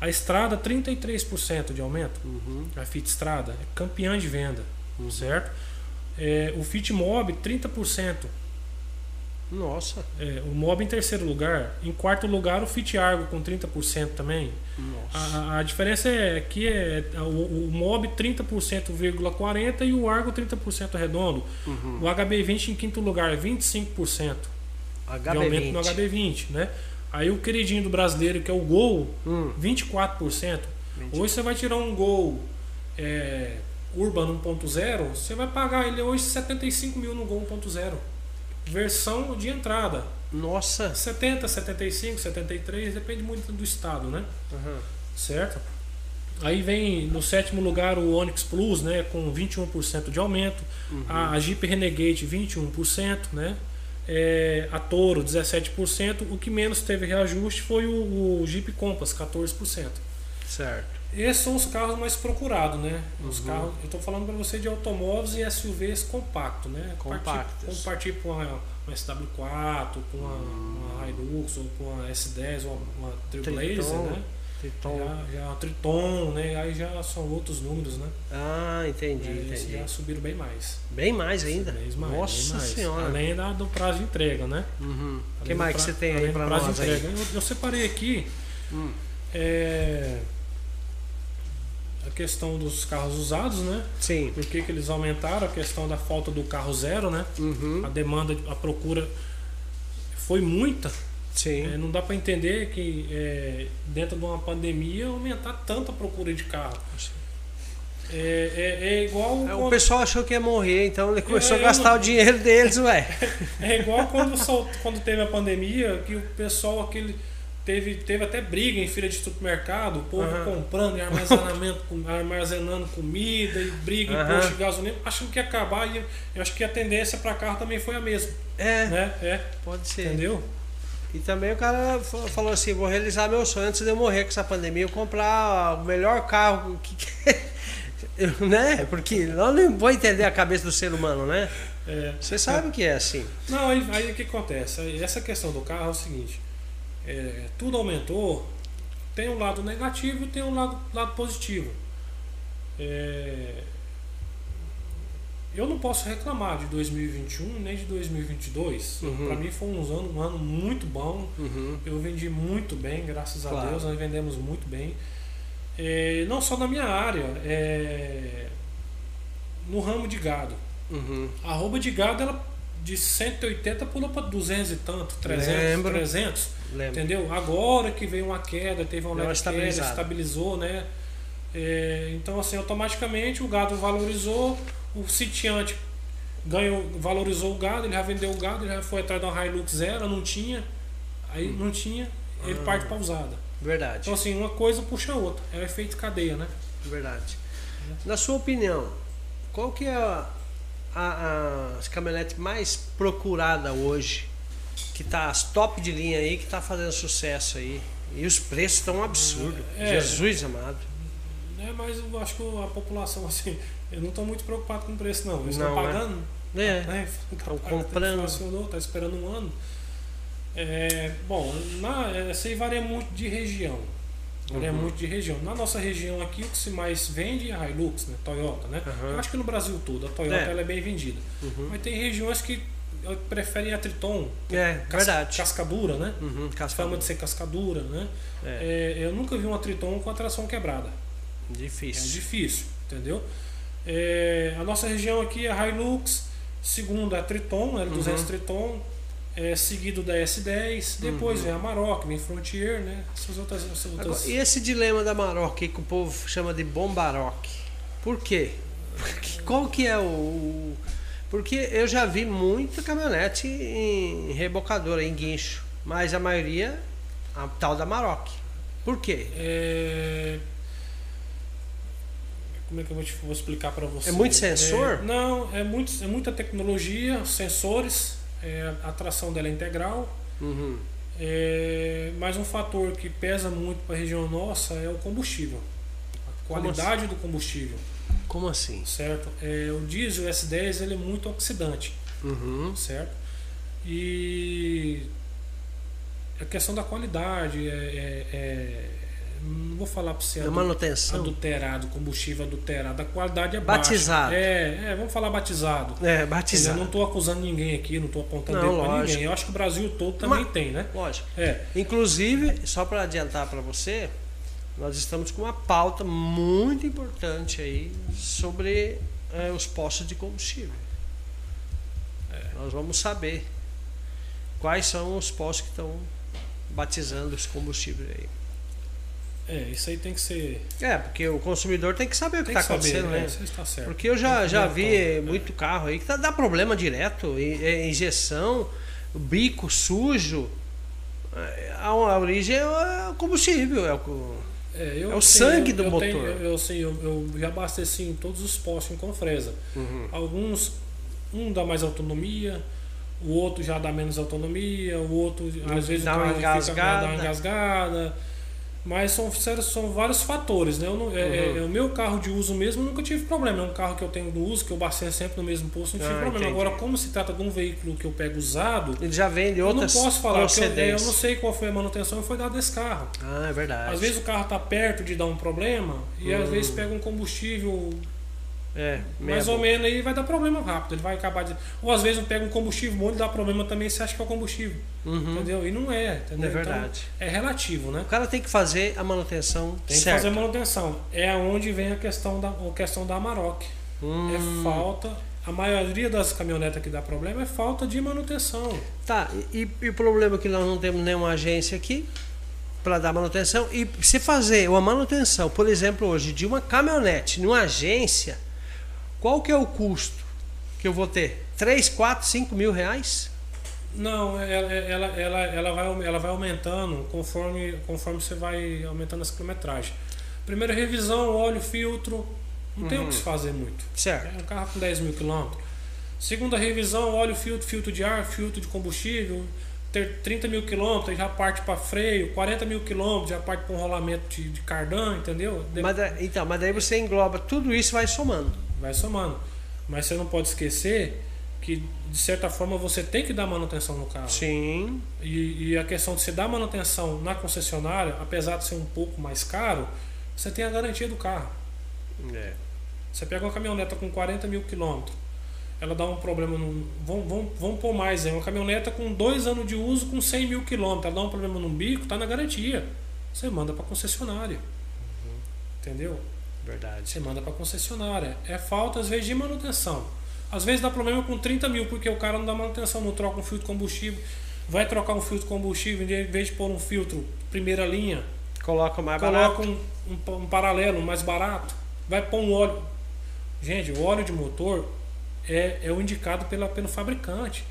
A Estrada 33% de aumento. Uhum. A Fit Estrada é campeã de venda, uhum. certo? É, o Fit Mob 30% nossa. É, o Mob em terceiro lugar. Em quarto lugar, o Fit Argo com 30% também. Nossa. A, a diferença é que é o, o Mob 30,40% e o Argo 30% redondo. Uhum. O HB20 em quinto lugar, 25% HB20. de aumento no HB20, né? Aí o queridinho do brasileiro, que é o Gol, hum. 24%. 20. Hoje você vai tirar um Gol é, Urban 1.0, você vai pagar ele hoje 75 mil no Gol 1.0 versão de entrada. Nossa! 70, 75, 73, depende muito do estado, né? Uhum. Certo? Aí vem no sétimo lugar o Onix Plus, né, com 21% de aumento. Uhum. A Jeep Renegade 21%, né? É, a Toro 17%. O que menos teve reajuste foi o, o Jeep Compass 14%. Certo. Esses são os carros mais procurados, né? Os uhum. carros, eu estou falando para você de automóveis e SUVs compacto, né? Compactos. Partir para uma, uma SW4, para uma, uhum. uma Hilux, ou para uma S10, ou uma, Trailblazer, né? Triton. Já, já Triton, né? Aí já são outros números, né? Ah, entendi, é, entendi. Já subiram bem mais. Bem mais ainda? Bem mais, Nossa bem mais. senhora. Além da, do prazo de entrega, né? Uhum. O que mais pra, que você tem aí para nós? Aí? Eu, eu, separei aqui. Hum. É, a questão dos carros usados, né? Sim. Por que, que eles aumentaram? A questão da falta do carro zero, né? Uhum. A demanda, a procura foi muita. Sim. É, não dá para entender que é, dentro de uma pandemia aumentar tanta procura de carro. É, é, é igual. O quando- pessoal achou que ia morrer, então ele começou É, a gastar não- o dinheiro deles, ué. É igual quando, quando teve a pandemia, que o pessoal aquele. Teve, teve até briga em feira de supermercado, o povo Aham. comprando e armazenamento, armazenando comida e briga Aham. em posto de gasolina, achando que ia acabar e eu acho que a tendência para carro também foi a mesma. É, Né? É, pode ser. entendeu? E também o cara fa- falou assim, vou realizar meu sonho antes de eu morrer com essa pandemia, eu comprar o melhor carro que, eu- né? Porque eu não vou entender a cabeça do ser humano, né? É. Você sabe que é assim. Não, aí, aí o que acontece? Essa questão do carro é o seguinte: é, tudo aumentou, tem um lado negativo e tem um lado, lado positivo. É, eu não posso reclamar de 2021 nem de 2022. Uhum. Para mim foi um ano, um ano muito bom. Uhum. Eu vendi muito bem, graças a Claro. Deus, nós vendemos muito bem. É, não só na minha área, é, no ramo de gado. Uhum. A arroba de gado, ela de 180 pulou para 200 e tanto, 300, Lembro. 300, Lembra? entendeu? Agora que veio uma queda, teve uma leve queda, estabilizou, né? É, então, assim, automaticamente o gado valorizou, o sitiante ganhou, valorizou o gado, ele já vendeu o gado, ele já foi atrás da Hilux Zero, não tinha, aí não tinha, ele Ah. parte para usada. Verdade. Então, assim, uma coisa puxa a outra, é o efeito cadeia, né? Verdade. Na sua opinião, qual que é a, a, a caminhonete mais procurada hoje? Que tá as top de linha aí, que tá fazendo sucesso aí. E os preços estão absurdos. É. Jesus amado. É, mas eu acho que a população, assim, eu não estou muito preocupado com o preço, não. Eles estão né? pagando, É. né? Tão comprando. Inflacionou, tá esperando um ano. É, bom, na, é, isso aí varia muito de região. Varia Uhum. muito de região. Na nossa região aqui, o que se mais vende é a Hilux, né? Toyota, né? Uhum. Eu acho que no Brasil todo, a Toyota É. ela é bem vendida. Uhum. Mas tem regiões que preferem a Triton, É, cas- verdade. cascadura, né? Uhum, Fama cascadura. de ser cascadura, né? É, É, eu nunca vi uma Triton com a tração quebrada. É difícil. difícil, entendeu? É, a nossa região aqui é a Hilux, segundo a Triton, L200 Uhum. Triton, é, seguido da S10, depois Uhum. vem a Maroc, vem Frontier, né? Essas outras. Essas Agora, outras... e esse dilema da Maroc que o povo chama de bombaroc? Por quê? Qual que é o. Porque eu já vi muita caminhonete em rebocadora, em guincho. Mas a maioria, a tal da Maroc. Por quê? É, Como é que eu vou, te, vou explicar para você? É muito sensor? É, não, é, muito, é muita tecnologia, sensores, é, a tração dela é integral. Uhum. É, mas um fator que pesa muito para a região nossa é o combustível. Qualidade do combustível, Como assim? certo? É, o diesel S10 ele é muito oxidante, Uhum. certo? E a questão da qualidade é, é- é- não vou falar para você É manutenção. adulterado, combustível adulterado, a qualidade é Batizado. baixa. É, é, vamos falar batizado. É, batizado. Eu não estou acusando ninguém aqui, não estou apontando dedo para ninguém. Eu acho que o Brasil todo também Mas- tem, né? Lógico. É. Inclusive, só para adiantar para você, nós estamos com uma pauta muito importante aí sobre eh, os postos de combustível. Nós vamos saber quais são os postos que estão batizando os combustíveis aí. É, isso aí tem que ser. É, porque o consumidor tem que saber o que está acontecendo, é, né? Isso está certo. Porque eu já, já vi tom, muito carro aí que tá, dá problema direto, é, injeção, bico sujo. É, A, a origem é o combustível, é o, É, eu, É o assim, sangue eu- do eu motor. tenho- eu, eu, sei, eu, já abasteci em todos os postos em Confresa. Uhum. Alguns, um dá mais autonomia, o outro já dá menos autonomia, o outro às vezes Dá uma carro fica- engasgada. dá uma engasgada. Mas são, são vários fatores, né? Eu não- é- Uhum. é- o meu carro de uso mesmo nunca tive problema. É um carro que eu tenho no uso, que eu abasteço sempre no mesmo posto, não tive Ah, problema. entendi. Agora, como se trata de um veículo que eu pego usado, Ele já vem de eu não outras posso falar, porque eu, é, eu não sei qual foi a manutenção que foi dada desse carro. Ah, é verdade. Às vezes o carro está perto de dar um problema e às Hum. vezes pega um combustível é, mais ou menos aí vai dar problema rápido. Ele vai acabar de. Ou às vezes pega um combustível bom e dá problema também, você acha que é o combustível. Uhum. Entendeu? E não é, entendeu? É verdade. Então, é relativo, né? O cara tem que fazer a manutenção Tem que fazer manutenção. É onde vem a questão da, a questão da Amarok. Hum, É falta. A maioria das caminhonetas que dá problema é falta de manutenção. Tá, e, e o problema é que nós não temos nenhuma agência aqui para dar manutenção. E se fazer uma manutenção, por exemplo, hoje, de uma caminhonete numa agência, qual que é o custo que eu vou ter? 3, 4, 5 mil reais? Não, ela, ela, ela, ela, vai, ela vai aumentando conforme, conforme você vai aumentando essa quilometragem. Primeira revisão, óleo, filtro, não uhum. tem o que se fazer muito. Certo. É um carro com 10 mil quilômetros. Segunda revisão, óleo, filtro, filtro de ar, filtro de combustível. Ter 30 mil quilômetros, já parte para freio. 40 mil quilômetros, já parte para um rolamento de, de cardan, entendeu? Mas, então, mas daí você engloba tudo isso vai somando. Vai somando. Mas você não pode esquecer que, de certa forma, você tem que dar manutenção no carro. Sim. E, e a questão de você dar manutenção na concessionária, apesar de ser um pouco mais caro, você tem a garantia do carro. É. Você pega uma caminhoneta com 40 mil quilômetros ela dá um problema no. Vamos, vamos, vamos pôr mais aí. Uma caminhoneta com dois anos de uso com 100 mil quilômetros. Ela dá um problema no bico, tá na garantia. Você manda para concessionária. Uhum. Entendeu? Verdade. Você manda para concessionária. É falta, às vezes, de manutenção. Às vezes dá problema com 30 mil, porque o cara não dá manutenção, não troca um filtro de combustível. Vai trocar um filtro de combustível, em vez de pôr um filtro primeira linha, coloca mais coloca barato. Um, um, um paralelo mais barato. Vai pôr um óleo. Gente, o óleo de motor é, é o indicado pela, pelo fabricante.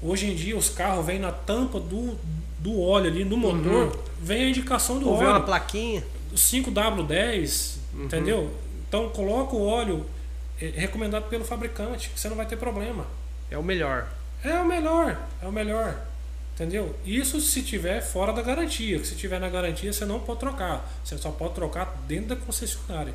Hoje em dia os carros vêm na tampa do, do óleo ali, no motor, uhum. vem a indicação do Ou óleo. Vem uma plaquinha. 5W10, uhum. entendeu? Então coloca o óleo é, recomendado pelo fabricante, você não vai ter problema. É o melhor. É o melhor, é o melhor. Entendeu? Isso se tiver fora da garantia. Se tiver na garantia, você não pode trocar. Você só pode trocar dentro da concessionária.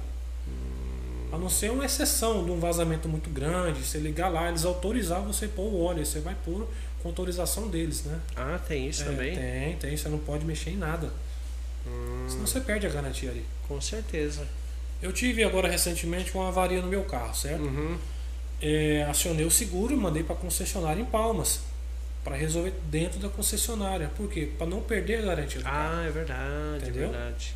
A não ser uma exceção de um vazamento muito grande, você ligar lá, eles autorizar você pôr o óleo, você vai pôr com autorização deles, né? Ah, tem isso é, também? Tem, tem, você não pode mexer em nada. Hum. Senão você perde a garantia ali. Com certeza. Eu tive agora recentemente uma avaria no meu carro, certo? Uhum. É, acionei o seguro e mandei para a concessionária em Palmas para resolver dentro da concessionária. Por quê? Para não perder a garantia do ah, carro. Ah, é verdade, Entendeu? é verdade.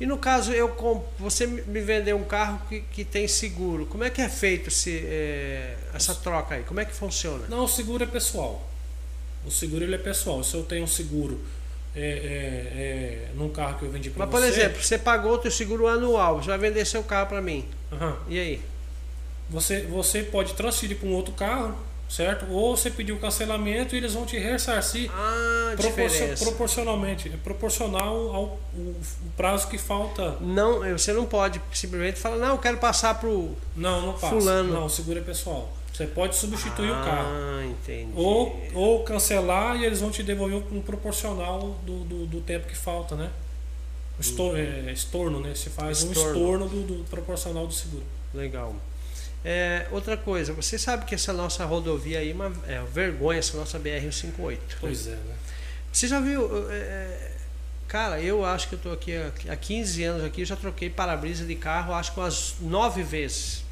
E no caso, eu comp... você me vendeu um carro que, que tem seguro. Como é que é feito esse, é, essa troca aí? Como é que funciona? Não, o seguro é pessoal. O seguro ele é pessoal. Se eu tenho um seguro é, é, é, num carro que eu vendi para você... Mas, por exemplo, você pagou o seu seguro anual. Você vai vender seu carro para mim. Uhum. E aí? Você, você pode transferir para um outro carro certo? Ou você pediu cancelamento e eles vão te ressarcir ah, proporcionalmente, é proporcional ao o, o, prazo que falta. Não, você não pode simplesmente falar, não, eu quero passar pro não, não passa. fulano. Não, seguro é pessoal. Você pode substituir ah, o carro. entendi. Ou, ou cancelar e eles vão te devolver um proporcional do, do, do tempo que falta, né? Estor, é, estorno, né? Você faz estorno. um estorno do, do proporcional do seguro. Legal. É, outra coisa, você sabe que essa nossa rodovia aí é uma é, vergonha, essa nossa BR-158. Pois é, né? Você já viu. É, cara, eu acho que eu estou aqui há, há 15 anos aqui, já troquei para-brisa de carro, acho que umas nove vezes.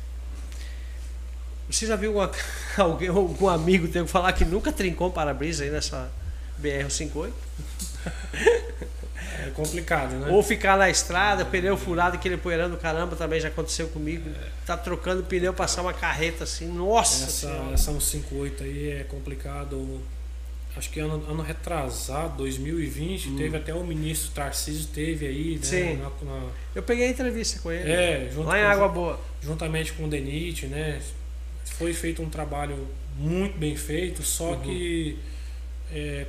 Você já viu alguém, algum amigo ter que falar que nunca trincou um para-brisa aí nessa BR-158? É complicado, né? Ou ficar na estrada, pneu furado, aquele poeirando caramba, também já aconteceu comigo. Tá trocando pneu, passar uma carreta assim, nossa Essa, essa 158 aí é complicado. Acho que ano, ano retrasado, 2020, hum. teve até o ministro Tarcísio, teve aí, né? Sim. Na, na... Eu peguei a entrevista com ele. É, lá em Água Boa. Juntamente com o Denit, né? Foi feito um trabalho muito bem feito, só uhum. que é,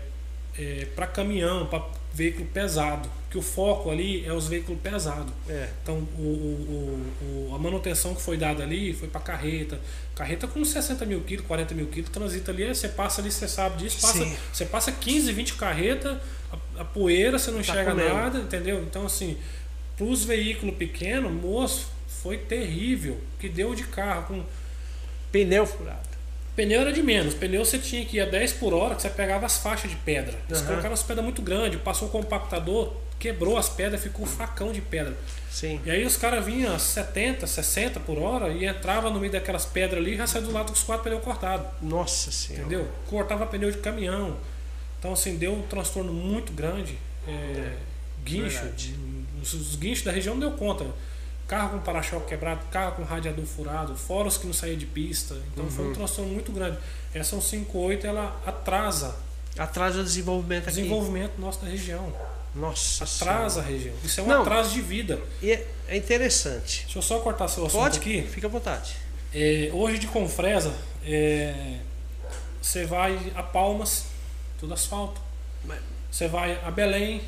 é, para caminhão, para veículo pesado, que o foco ali é os veículos pesados. É. Então o, o, o, a manutenção que foi dada ali foi para carreta. Carreta com 60 mil quilos, 40 mil quilos, transita ali, você passa ali, você sabe disso, passa, você passa 15, 20 carretas, a, a poeira você não tá enxerga nada, entendeu? Então assim, para os veículos pequenos, moço, foi terrível. Que deu de carro com pneu furado. Pneu era de menos. Pneu você tinha que ir a 10 por hora, que você pegava as faixas de pedra. Eles uhum. colocaram as pedras muito grandes, passou o compactador, quebrou as pedras, ficou um facão de pedra. Sim. E aí os caras vinham a 70, 60 por hora e entrava no meio daquelas pedras ali e já saía do lado com os quatro pneus cortados. Nossa senhora. Entendeu? Cortava pneu de caminhão. Então assim, deu um transtorno muito grande. É, é guincho. Os, os guinchos da região não deu conta carro com para-choque quebrado, carro com radiador furado, fora os que não saía de pista. Então uhum. foi um uhum. transtorno muito grande. Essa 158 ela atrasa atrasa o desenvolvimento aqui. desenvolvimento nosso da região. Nossa Atrasa Senhora. a região. Isso é um Não. atraso de vida. E é, é interessante. Deixa eu só cortar seu assunto Pode? aqui. Fica à vontade. É, hoje de Confresa, é, você vai a Palmas, tudo asfalto. Você vai a Belém,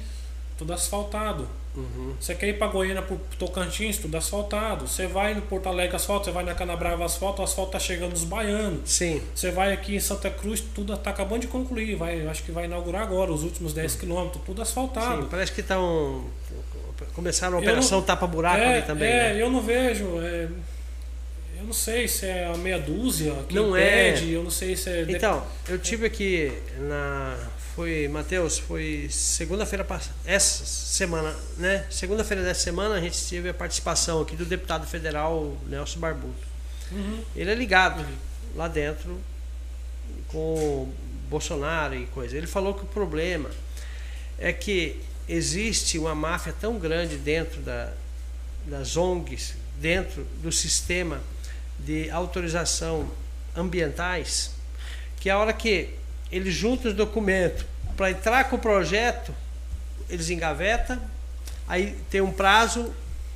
tudo asfaltado. Uhum. Você quer ir para Goiânia, para Tocantins, tudo asfaltado. Você vai no Porto Alegre, asfalto. Você vai na Canabrava, asfalto. O asfalto tá chegando nos baianos. Sim. Você vai aqui em Santa Cruz, tudo tá acabando de concluir. Vai, acho que vai inaugurar agora os últimos 10 quilômetros, tudo asfaltado. Sim, parece que estão. Começaram a Eu não- operação tapa-buraco é, ali também. é, né? eu não vejo. é, eu não sei se é a meia dúzia que Não é. impede, eu não sei se é. Então, eu tive aqui na. Foi, Matheus, foi segunda-feira passada. Essa semana, né? Segunda-feira dessa semana a gente teve a participação aqui do deputado federal Nelson Barbudo. Uhum. Ele é ligado lá dentro com Bolsonaro e coisa. Ele falou que o problema é que existe uma máfia tão grande dentro da, das ONGs, dentro do sistema de autorização ambientais, que a hora que eles juntam os documentos para entrar com o projeto, eles engavetam, aí tem um prazo,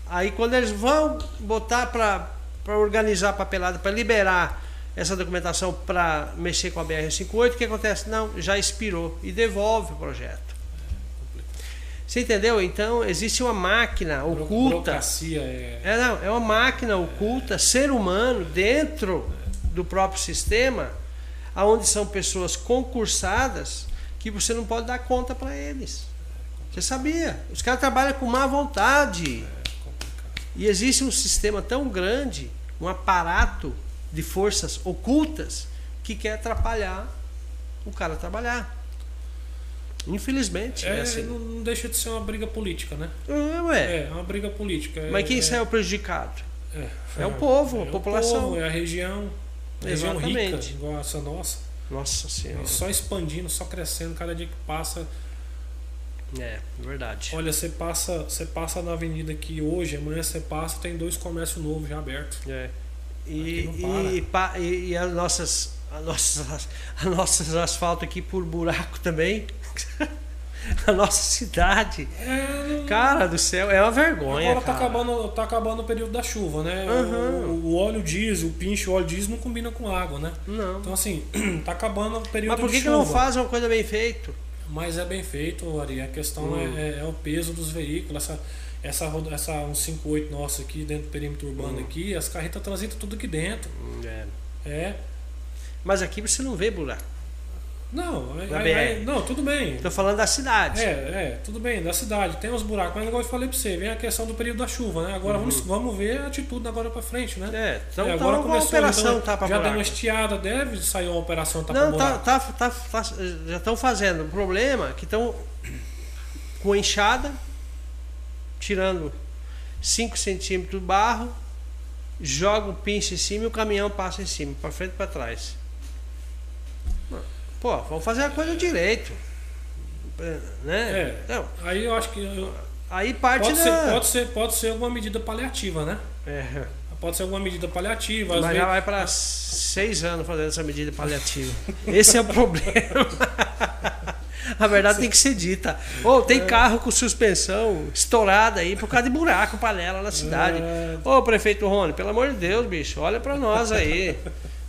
aí quando eles vão botar para organizar a papelada, para liberar essa documentação para mexer com a BR-58, o que acontece? Não, já expirou e devolve o projeto. Você entendeu? Então existe uma máquina oculta. É. É, não, é uma máquina oculta, ser humano, dentro do próprio sistema, onde são pessoas concursadas que você não pode dar conta para eles. Você sabia? Os caras trabalham com má vontade. E existe um sistema tão grande, um aparato de forças ocultas que quer atrapalhar o cara trabalhar. Infelizmente, é, É, assim. não, não deixa de ser uma briga política, né? É, ué. É, é uma briga política. Mas é, quem é, saiu prejudicado? É, É o povo, a é o população. povo, é a região. Região rica, Exatamente. igual essa nossa. Nossa Senhora. E só expandindo, só crescendo, cada dia que passa. É, verdade. Olha, você passa, você passa na avenida aqui hoje, amanhã você passa, tem dois comércios novos já abertos. É. E, e, e, e as nossas, as nossas, as nossas asfalto aqui por buraco também. a nossa cidade. É, Cara do céu, é uma vergonha. Agora tá cara. acabando, tá acabando o período da chuva, né? Uhum. O, o óleo diesel, o pinche, o óleo diesel não combina com água, né? Não. Então assim, tá acabando o período Mas por que, que não faz uma coisa bem feita? Mas é bem feito, Ari. A questão Hum. é, é- é o peso dos veículos. Essa, essa, essa 158 nossa aqui dentro do perímetro urbano Hum. aqui, as carretas transitam tudo aqui dentro. É. É. Mas aqui você não vê buraco. Não, aí- aí- não, tudo bem. Estou falando da cidade. É, é, tudo bem, da cidade, tem uns buracos, mas igual eu falei pra você, vem a questão do período da chuva, né? Agora vamos, vamos ver a atitude agora pra frente, né? Uhum. É, então É, tá uma operação então, tapa Já deu uma buraco. estiada, deve sair uma operação tapa Não, tá, buraco. tá, tá, tá- já estão fazendo. O problema é que estão com enxada, tirando 5 centímetros de barro, joga o pinche em cima e o caminhão passa em cima, para frente e para trás. Pô, vamos fazer a coisa direito. Né? É. Não, Aí eu acho que eu- aí parte pode, da. ser, pode, ser, pode ser alguma medida paliativa, né? É, Pode ser alguma medida paliativa. Mas vezes, já vai para seis anos fazendo essa medida paliativa. Esse é o problema. A verdade tem que ser dita. Ou É. tem carro com suspensão estourada aí por causa de buraco panela na cidade. É. Ô, prefeito Rony, pelo amor de Deus, bicho, olha pra nós aí.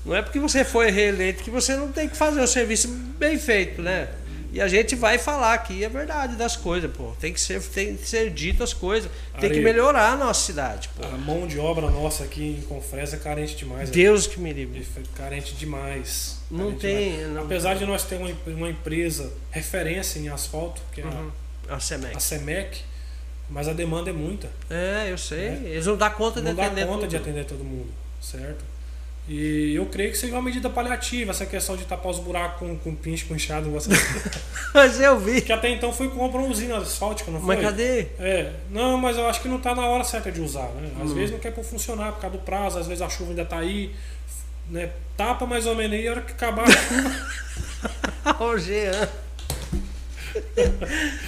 Não é porque você foi reeleito que você não tem que fazer o serviço bem feito, né? E a gente vai falar aqui a verdade das coisas, pô. Tem que ser, tem que ser dito as coisas. Tem que melhorar a nossa cidade, pô. a mão de obra nossa aqui em Confresa é carente demais. né? Deus que me livre. Carente demais. Não Carente tem. demais. Não, Apesar de nós ter uma, empresa referência em asfalto, que é a- Uhum. A a, Semec. SEMEC, mas a demanda é muita. É, eu sei. Eles não dão conta de não dá atender conta tudo. de atender todo mundo, certo? E eu creio que seja uma medida paliativa, essa questão de tapar os buracos com, com pinche, com enxada. Você... Mas eu vi. que até então foi compra uma usina asfáltica, não foi? Mas cadê? É, não, mas eu acho que não tá na hora certa de usar, né? Hum. Às vezes não quer por funcionar por causa do prazo, às vezes a chuva ainda tá aí, né? Tapa mais ou menos aí, a hora que acabar a chuva, o Jean.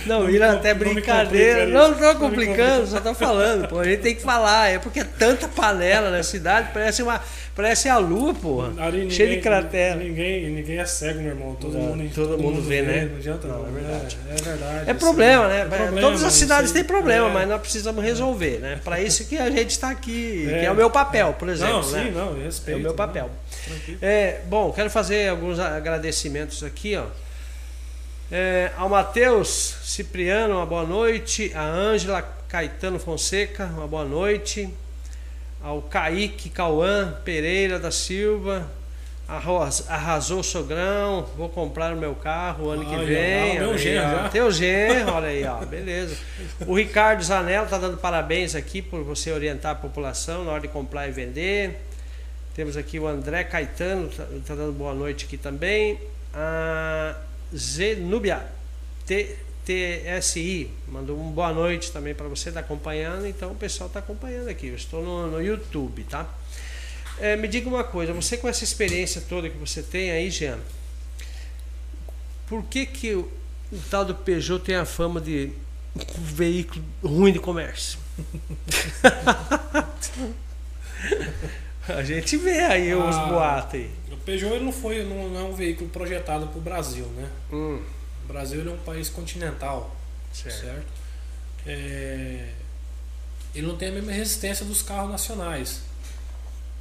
Não, vira até brincadeira. Não estou complicando, só estou falando, pô. A gente tem que falar. É porque é tanta panela na cidade, parece uma. Parece a lua. Ali Cheio de cratera. Ninguém, ninguém é cego, meu irmão. Todo Não, mundo, todo mundo vê, né? Não adianta Não, não. é verdade. É, é verdade. É isso problema, né? É problema, Todas as cidades têm problema, É. mas nós precisamos resolver, né? Para isso que a gente está aqui, É. que é o meu papel, por exemplo. Não, sim, né? não, eu É respeito. o meu papel. não. É, bom, quero fazer alguns agradecimentos aqui, ó. É, ao Matheus Cipriano, uma boa noite. A Ângela Caetano Fonseca, uma boa noite. Ao Kaique Cauã Pereira da Silva. Arrasou o sogrão, vou comprar o meu carro o ano que vem. ah, o meu genro já. Teu genro, olha aí, ó, beleza. O Ricardo Zanello tá dando parabéns aqui por você orientar a população na hora de comprar e vender. Temos aqui o André Caetano, tá, tá dando boa noite aqui também. A Zenubia T- TSI mandou uma boa noite também para você, tá acompanhando. Então o pessoal tá acompanhando aqui. Eu estou no, no YouTube, tá? É, me diga uma coisa, você com essa experiência toda que você tem aí, Jean, por que que o, o tal do Peugeot tem a fama de veículo ruim de comércio? a gente vê aí os Ah. boatos aí. O Peugeot ele não foi, não, não é um veículo projetado para o Brasil, né? Hum, O Brasil é um país continental, certo. certo? É, ele não tem a mesma resistência dos carros nacionais.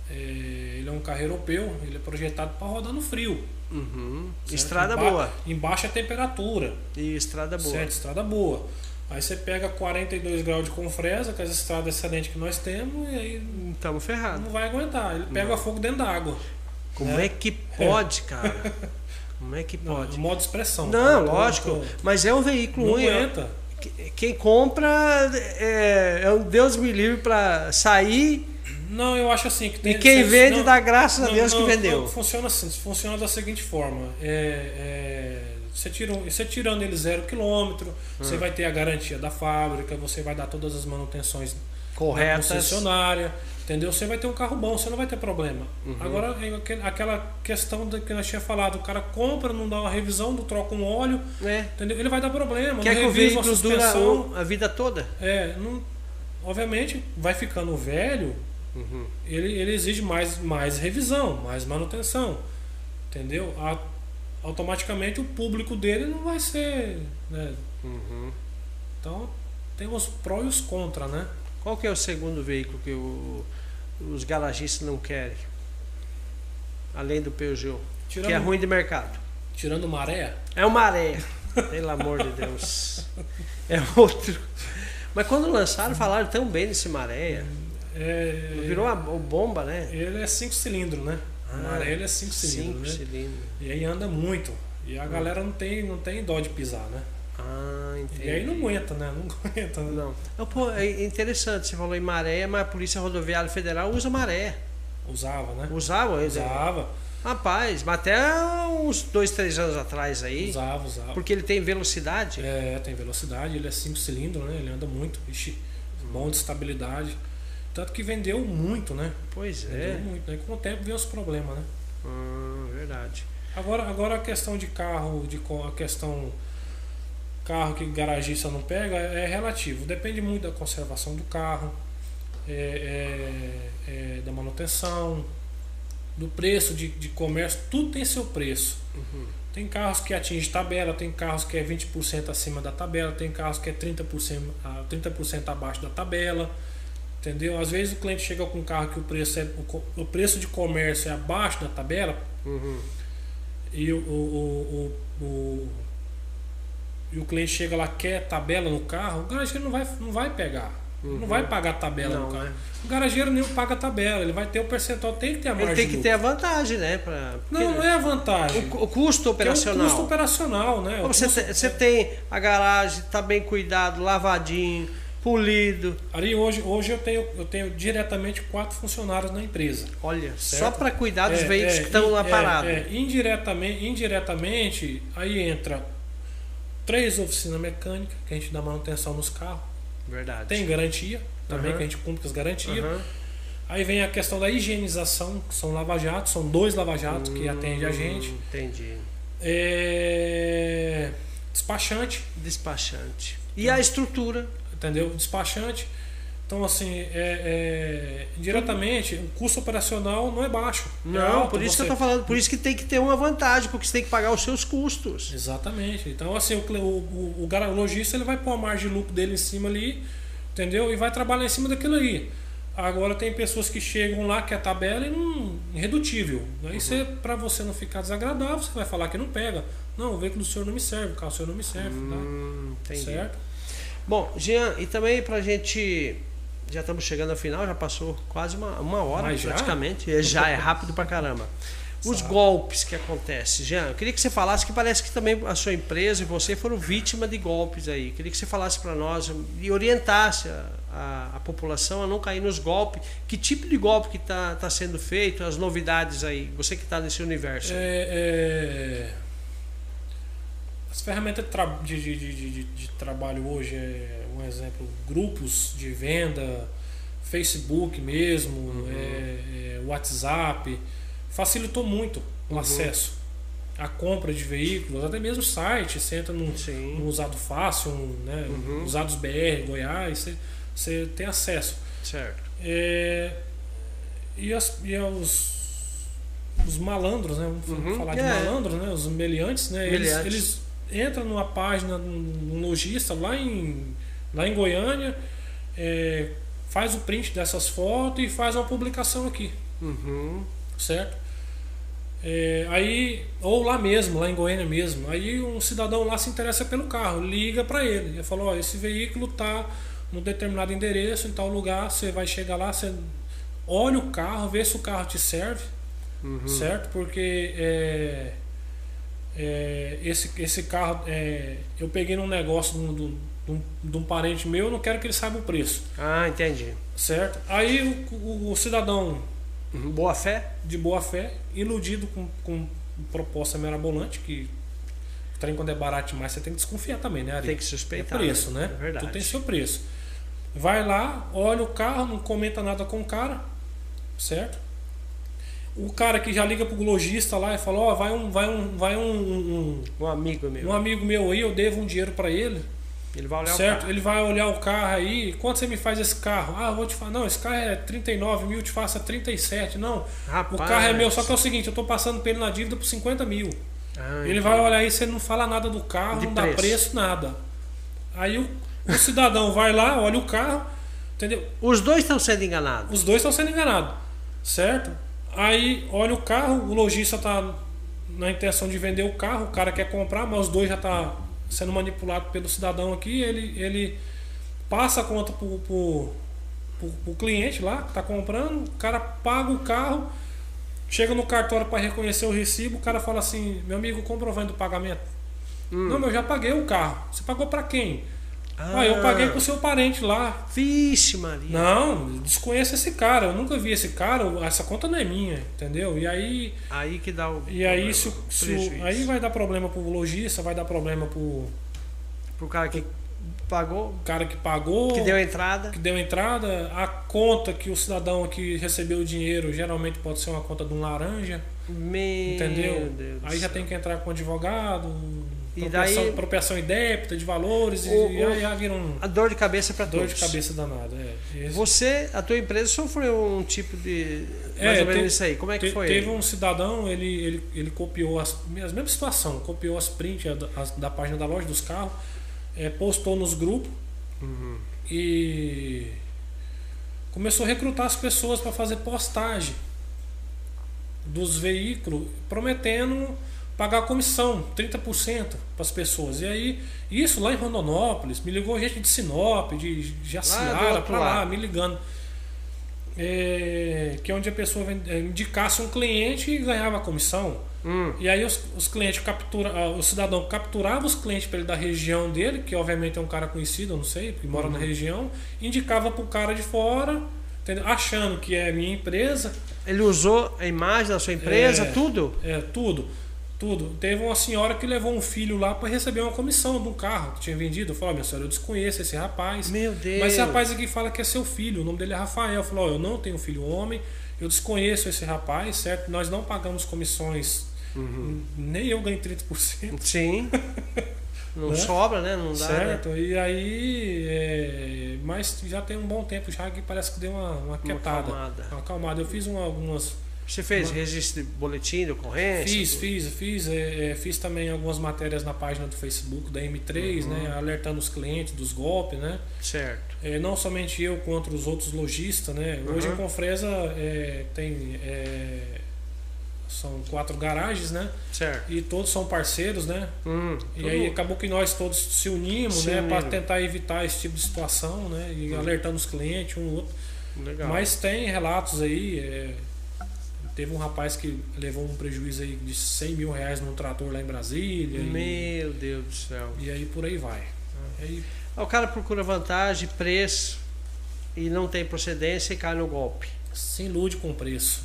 É, ele é um carro europeu, ele é projetado para rodar no frio. Uhum. Estrada Em boa. Em baixa temperatura. E estrada boa. Certo, estrada boa. Aí você pega 42 graus de confresa, com as estradas excelentes que nós temos, e aí Estamos ferrados. não vai aguentar. Ele pega fogo dentro da água. Como É. é que pode, cara? Como é que Não, pode? modo de expressão. Não, tá? lógico. Não- Mas é um veículo Não ruim. aguenta. Que- Quem compra é, é um Deus me livre para sair Não, eu acho assim que tem. e quem vende não, dá graças a Deus que vendeu. não, funciona assim, funciona da seguinte forma. É, é, você, tira, você tirando ele zero quilômetro, Ah. você vai ter a garantia da fábrica, você vai dar todas as manutenções na Corretas. concessionária, entendeu? Você vai ter um carro bom, você não vai ter problema. Uhum. Agora, é aquela questão que nós tinha falado, o cara compra, não dá uma revisão, não troca um óleo, É. entendeu? Ele vai dar problema, Quer que o veículo dura a vida toda? É, não, obviamente, vai ficando velho, Uhum. ele, ele exige mais, mais revisão, mais manutenção. Entendeu? A- automaticamente o público dele não vai ser. Né? Uhum. Então tem os pró e os contra, né? Qual que é o segundo veículo que o- os garagistas não querem? Além do Peugeot. Tirando, Que é ruim de mercado. tirando maré, É uma areia. Pelo amor de Deus. É outro. Mas quando lançaram, falaram tão bem desse maré. é, Virou uma bomba, né? ele é 5 cilindros, né? Ah, o maré ele é 5 Cinco cilindros, né? cilindros. E aí anda muito. E a galera não tem, não tem dó de pisar, né? Ah, entendi. E aí não aguenta, né? Não aguenta. Né? Não. Não, pô, é interessante, você falou em maré, mas a Polícia Rodoviária Federal usa maré. Usava, né? Usava? Usava, Rapaz, mas até uns dois, três anos atrás aí. usava, usava. Porque ele tem velocidade. É, tem velocidade, ele é 5 cilindros, né? Ele anda muito, ixi, bom de estabilidade. Tanto que vendeu muito, né? Pois Vendeu é. muito, né? Com o tempo vem os problemas, né? Hum, verdade. Agora, agora a questão de carro, de a questão carro que garagista não pega é relativo. Depende muito da conservação do carro, é, é, é, da manutenção, do preço de, de comércio. Tudo tem seu preço. Uhum. Tem carros que atinge tabela, tem carros que é 20% acima da tabela, tem carros que é 30%, a- 30% abaixo da tabela. Entendeu? Às vezes o cliente chega com um carro que o preço, é, o, o preço de comércio é abaixo da tabela Uhum. e o, o, o, o- e o cliente chega lá quer tabela no carro, o garageiro não vai, não vai pegar. Não vai pagar tabela Uhum. Não, no carro. né? O garageiro nem paga tabela, ele vai ter o percentual, tem que ter a margem. Ele tem que ter a vantagem, né? Pra, Não, não é a vantagem. o, o custo Porque é operacional. o custo operacional, né? Você, custo- te- você tem a garagem, tá bem cuidado, lavadinho, polido. Ali hoje, hoje eu tenho, eu tenho diretamente quatro funcionários na empresa. Olha, só Certo. para cuidar dos É, veículos é, que estão lá é, parados. é, indiretamente, indiretamente, aí entra três oficinas mecânicas, que a gente dá manutenção nos carros. Verdade. Tem garantia também, Aham. que a gente cumpre as garantias. Aham. Aí vem a questão da higienização, que são lava-jatos, são dois lava-jatos que atendem a gente. Hum, Entendi. É, despachante. Despachante. E a estrutura? Entendeu? Despachante. Então, assim, é, é, diretamente, o custo operacional não é baixo. é Não, alto, por isso você- que eu tô falando, por isso que tem que ter uma vantagem, porque você tem que pagar os seus custos. Exatamente. Então, assim, o, o, o, o lojista ele vai pôr a margem de lucro dele em cima ali, entendeu? E vai trabalhar em cima daquilo aí. Agora tem pessoas que chegam lá que a tabela é um irredutível. Aí você, para você não ficar desagradável, você vai falar que não pega. Não, o veículo do senhor não me serve, o carro do senhor não me serve, Hum, tá? entendi. certo? Bom, Jean, e também pra gente. Já estamos chegando ao final, já passou quase uma, uma hora Mas já? praticamente. É, Já é rápido pra caramba. Os Sabe. golpes que acontecem, Jean, eu queria que você falasse que parece que também a sua empresa e você foram vítima de golpes aí. Eu queria que você falasse para nós e orientasse a, a- a população a não cair nos golpes. Que tipo de golpe que está tá sendo feito, as novidades aí, você que está nesse universo. É, é, As ferramentas de, de, de, de, de- trabalho hoje é um exemplo, grupos de venda, Facebook mesmo, é, é, WhatsApp, facilitou muito o Uhum. acesso à compra de veículos, até mesmo site, você entra num, num usado fácil, um, né, Uhum. usados BR, Goiás, você, você tem acesso. Certo. É, e as, e os, os malandros, né? Vamos Uhum, falar de é. malandros, né? Os meliantes, né? Eles, Meliantes. eles entram numa página, num lojista lá em, lá em Goiânia, é, faz o print dessas fotos e faz uma publicação aqui, Uhum. certo? É, aí, ou lá mesmo, lá em Goiânia mesmo, aí um cidadão lá se interessa pelo carro, liga para ele, ele fala, ó, esse veículo tá num determinado endereço, em tal lugar, você vai chegar lá, você olha o carro, vê se o carro te serve, Uhum. certo? Porque é, é, esse, esse carro, é, eu peguei num negócio de um, de, um, de um- parente meu, eu não quero que ele saiba o preço, Ah, entendi. certo? Aí o, o- o cidadão Uhum. Boa fé? de boa fé, iludido com, com proposta mirabolante, que o trem quando é barato demais você tem que desconfiar também, né, Ari? Tem que É suspeitar. preço, né? É verdade. Tudo tem seu preço. Vai lá, olha o carro, não comenta nada com o cara, certo? O cara que já liga pro lojista lá e fala, ó, vai um, vai um, vai um, um, Um amigo meu. um amigo meu aí, eu devo um dinheiro para ele, Ele vai olhar o certo? carro. Ele vai olhar o carro aí, quanto você me faz esse carro? Ah, vou te falar, não, esse carro é 39 mil, eu te faço a 37, não. O Rapaz. carro é meu, só que é o seguinte, eu tô passando pra ele na dívida por 50 mil. Ah, Ele vai olhar aí, você não fala nada do carro, De não dá preço. preço, nada. Aí o, o cidadão vai lá, olha o carro, entendeu? Os dois estão sendo enganados. Os dois estão sendo enganados, certo? Aí olha o carro, o lojista tá na intenção de vender o carro, o cara quer comprar, mas os dois já tá sendo manipulado pelo cidadão aqui, ele, ele passa a conta pro, pro, pro, pro cliente lá que tá comprando, o cara paga o carro, chega no cartório para reconhecer o recibo, o cara fala assim, meu amigo, comprovando o pagamento. Não, mas eu já paguei o carro. Você pagou para quem? Ah, eu paguei pro seu parente lá. Vixe, Maria. Não, desconheço esse cara, eu nunca vi esse cara, essa conta não é minha, entendeu? E aí, Aí que dá o. e aí, se, o- o o- aí vai dar problema pro lojista, vai dar problema pro Pro cara que pagou, cara que pagou, que deu entrada. que deu entrada, a conta que o cidadão que recebeu o dinheiro geralmente pode ser uma conta de um laranja, Meu entendeu? Deus Aí já tem que entrar com um advogado, E proteção, daí- proteção e débita de valores, O- e aí já vira um A dor de cabeça para dor todos. de cabeça danada. É. Você, a tua empresa sofreu um tipo de. Mais É, ou menos te- isso aí. Como é que Te- foi? Teve um cidadão, ele, ele, ele copiou as, a mesma situação, copiou as prints da, as- da página da loja dos carros, é, postou nos grupos Uhum. e começou a recrutar as pessoas para fazer postagem dos veículos, prometendo pagar comissão, 30% para as pessoas. E aí, isso lá em Rondonópolis, me ligou gente de Sinop, de Jaciara, para lá, me ligando. É, que é onde a pessoa é, indicasse um cliente e ganhava a comissão. Hum, E aí os, os clientes captura, ah, o cidadão capturava os clientes para ele da região dele, que obviamente é um cara conhecido, eu não sei, porque mora na região, indicava para o cara de fora, entendeu? achando que é minha empresa, Ele usou a imagem da sua empresa, É. tudo? é tudo, tudo. Teve uma senhora que levou um filho lá para receber uma comissão de um carro que tinha vendido. "Ó, minha senhora, eu desconheço esse rapaz. Meu Deus. Mas esse rapaz aqui fala que é seu filho, o nome dele é Rafael. Falou, eu não tenho filho homem, eu desconheço esse rapaz, certo? Nós não pagamos comissões, Uhum. nem eu ganhei 30%, Sim. Não né? sobra, né? Não dá. né? Certo, e aí. é, mas já tem um bom tempo já que parece que deu uma, uma Uma quietada. acalmada. Uma acalmada. Eu fiz um- algumas. Você fez Uma- registro de boletim de ocorrência? Fiz, fiz, fiz. é, é, fiz também algumas matérias na página do Facebook da M3, Uhum. né? Alertando os clientes dos golpes, né? Certo. É, não somente eu contra os outros lojistas, né? Hoje Uhum. a Confresa é, tem. é, são quatro garagens, né? Certo. E todos são parceiros, né? Hum, E aí acabou que nós todos se unimos, Se né, para tentar evitar esse tipo de situação, né, e Uhum. alertando os clientes um outro. Legal. Mas tem relatos aí, é, teve um rapaz que levou um prejuízo aí de 100 mil reais num trator lá em Brasília. E, Meu Deus do céu. e aí por aí vai. Ah. E aí, O cara procura vantagem, preço e não tem procedência e cai no golpe. se ilude com o preço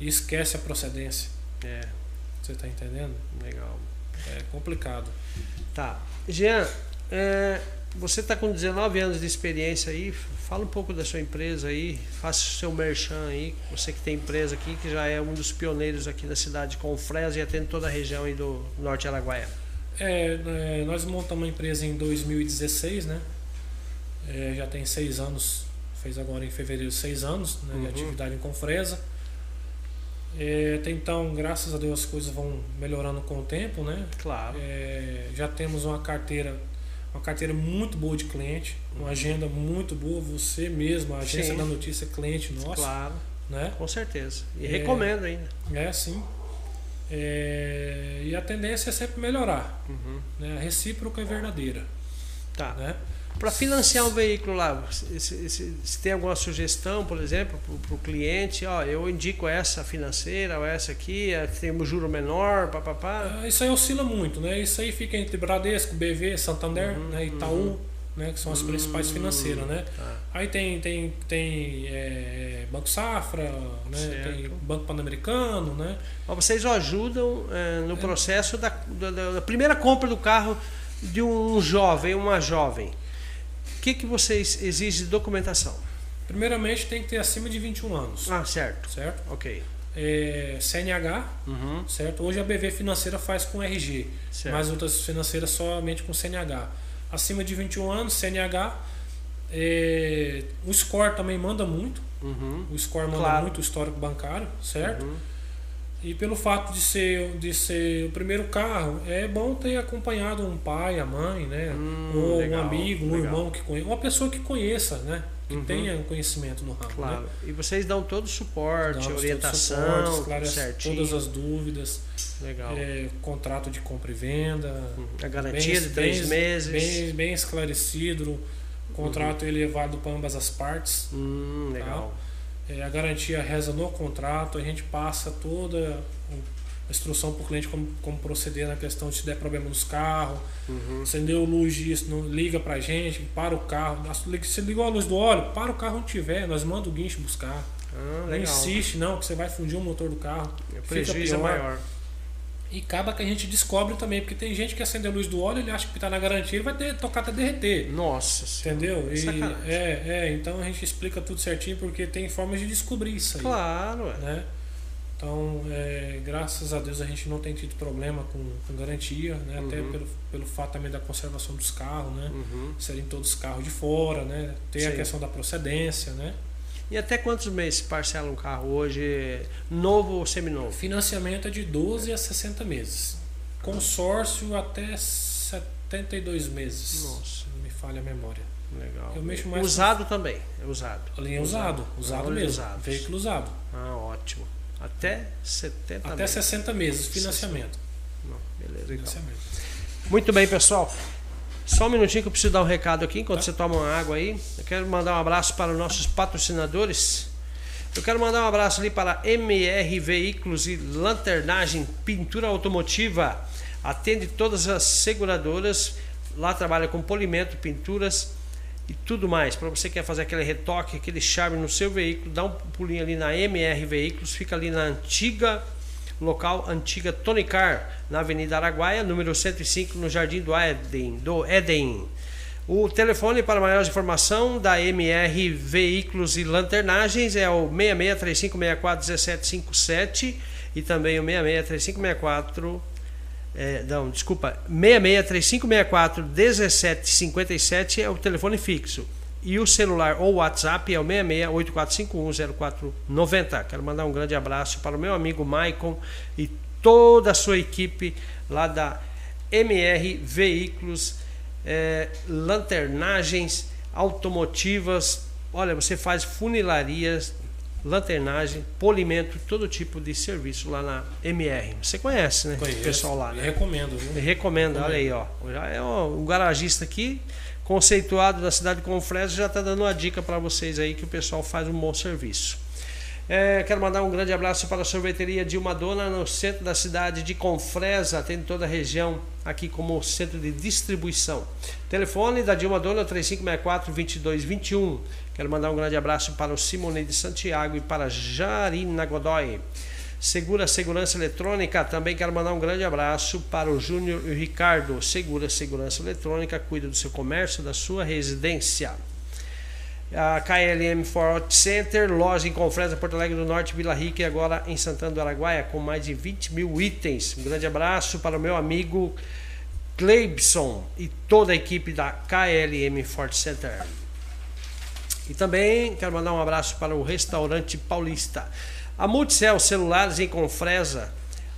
e esquece a procedência. É, Você tá entendendo? legal. É complicado. Tá. Jean, é, você está com 19 anos de experiência aí. Fala um pouco da sua empresa aí. Faça o seu merchan aí. Você que tem empresa aqui, que já é um dos pioneiros aqui da cidade de Confresa e atende toda a região aí do Norte Araguaia. É, é, nós montamos uma empresa em 2016, né? É, já tem seis anos, fez agora em fevereiro seis anos né, de Uhum. atividade em Confresa. É, até então, graças a Deus, as coisas vão melhorando com o tempo, né? Claro. É, já temos uma carteira, uma carteira muito boa de cliente, uma agenda muito boa. Você mesmo, a agência Sim. da notícia, cliente nosso, Claro, né? com certeza. E É. recomendo ainda. É sim. É, e a tendência é sempre melhorar. Uhum. Né? A recíproca é verdadeira. Tá. Né? Para financiar um veículo lá, se, se- se- tem alguma sugestão, por exemplo, para o cliente, ó, eu indico essa financeira ou essa aqui, que tem um juro menor, papapá. Ah, Isso aí oscila muito, né? Isso aí fica entre Bradesco, BV, Santander, Uhum, né? Itaú, né? Que são as principais Hum, financeiras, né? Tá. Aí tem, tem, tem é, Banco Safra, né? Certo. tem Banco Pan-Americano, né? Ó, Vocês ajudam é, no processo da, da- da- da primeira compra do carro de um jovem, uma jovem. O que, que vocês exigem de documentação? Primeiramente tem que ter acima de 21 anos, Ah, certo. certo? Ok. É, CNH, Uhum, certo? Hoje a BV financeira faz com RG, certo. mas outras financeiras somente com CNH. Acima de 21 anos, CNH. é, o score também manda muito. Uhum, O score manda Claro. muito o histórico bancário, certo? uhum. E pelo fato de ser, de ser o primeiro carro, é bom ter acompanhado um pai, a mãe, né? Hum, Ou legal, um amigo, um legal. irmão que conheça, uma pessoa que conheça, né? Que Uhum. tenha um conhecimento no ramo. Claro. Né? E vocês dão todo o suporte, Damos orientação, suporte, certinho. todas as dúvidas, Legal. é, contrato de compra e venda, Uhum. A garantia de três bem, meses. Bem, bem esclecido, contrato elevado para ambas as partes. Hum, legal. É, a garantia reza no contrato, a gente passa toda a instrução para o cliente como, como proceder na questão de se der problema nos carros, Uhum. acendeu luz disso, não liga pra gente, para o carro. Se ligou a luz do óleo, para o carro onde tiver, nós manda o guincho buscar. Ah, Não insiste não, que você vai fundir o motor do carro. O Fica prejuízo é maior. E acaba que a gente descobre também, porque tem gente que acende a luz do óleo, ele acha que está na garantia, ele vai ter, tocar até derreter. Nossa. Entendeu? E, é, é, então a gente explica tudo certinho porque tem formas de descobrir isso aí. Claro, é. né? Então, é, graças a Deus a gente não tem tido problema com, com garantia, né? Até Uhum. pelo, pelo fato também da conservação dos carros, né? Uhum. Serem todos carros de fora, né? Tem a Sim. questão da procedência, né? E até quantos meses se parcela um carro hoje, novo ou seminovo? Financiamento é de 12 a 60 meses. Consórcio até 72 meses. Nossa, não me falha a memória. legal. Eu mexo mais usado também, é usado. A linha usado, usado Olha, mesmo. usados. Veículo usado. Ah, ótimo. Até 70 Até meses. 60 meses, financiamento. Não, beleza, então. financiamento. Muito bem, pessoal. Só um minutinho que eu preciso dar um recado aqui enquanto Tá. você toma uma água aí. Eu quero mandar um abraço para os nossos patrocinadores. Eu quero mandar um abraço ali para MR Veículos e Lanternagem Pintura Automotiva. Atende todas as seguradoras. Lá trabalha com polimento, pinturas e tudo mais. Para você que quer fazer aquele retoque, aquele charme no seu veículo, dá um pulinho ali na MR Veículos. Fica ali na antiga local antiga Tonicar, na Avenida Araguaia, número 105, no Jardim do Éden. Do Éden. O telefone para maior informação da MR Veículos e Lanternagens é o 6635641757 e também o 663564 É, não, desculpa, 66 3564 1757 é o telefone fixo. E o celular ou WhatsApp é o 6684510490. Quero mandar um grande abraço para o meu amigo Maicon e toda a sua equipe lá da MR Veículos, é, lanternagens automotivas. Olha, você faz funilarias, lanternagem, polimento, todo tipo de serviço lá na MR. Você conhece, né? Conheço. O pessoal lá, né? Recomendo, viu? Recomendo, olha aí, ó. Já é um garagista aqui, conceituado da cidade de Confresa, já está dando uma dica para vocês aí que o pessoal faz um bom serviço. É, quero mandar um grande abraço para a sorveteria Dilma Dona, no centro da cidade de Confresa, atende toda a região aqui como centro de distribuição. Telefone da Dilma Dona 3564-2221. Quero mandar um grande abraço para o Simone de Santiago e para Jarina Godoy. Segura Segurança Eletrônica, também quero mandar um grande abraço para o Júnior e o Ricardo. Segura Segurança Eletrônica, cuida do seu comércio, da sua residência a KLM Ford Center, loja em Confresa, Porto Alegre do Norte, Vila Rica e agora em Santana do Araguaia, com mais de 20 mil itens. Um grande abraço para o meu amigo Cleibson e toda a equipe da KLM Ford Center. E também quero mandar um abraço para o restaurante Paulista. A Multicel Celulares em Confresa.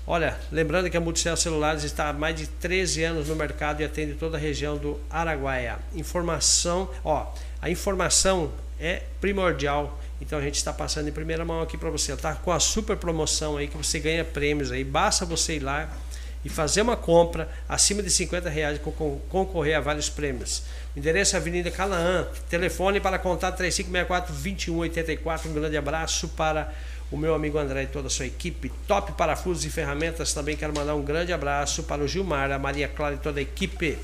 Olha, lembrando que a Multicel Celulares está há mais de 13 anos no mercado e atende toda a região do Araguaia. Informação, ó, a informação é primordial. Então a gente está passando em primeira mão aqui para você. Está com a super promoção aí que você ganha prêmios aí. Basta você ir lá e fazer uma compra acima de 50 reais e concorrer a vários prêmios. Endereço Avenida Canaã. Telefone para contato 3564 2184. Um grande abraço para o meu amigo André e toda a sua equipe. Top Parafusos e Ferramentas. Também quero mandar um grande abraço para o Gilmar, a Maria Clara e toda a equipe.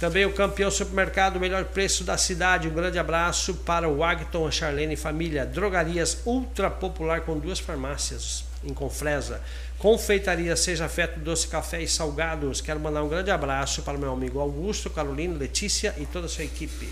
Também o campeão supermercado, melhor preço da cidade. Um grande abraço para o Agton, a Charlene e família. Drogarias ultra popular com duas farmácias em Confresa. Confeitaria Seja Feto, Doce Café e Salgados. Quero mandar um grande abraço para o meu amigo Augusto, Carolina, Letícia e toda a sua equipe.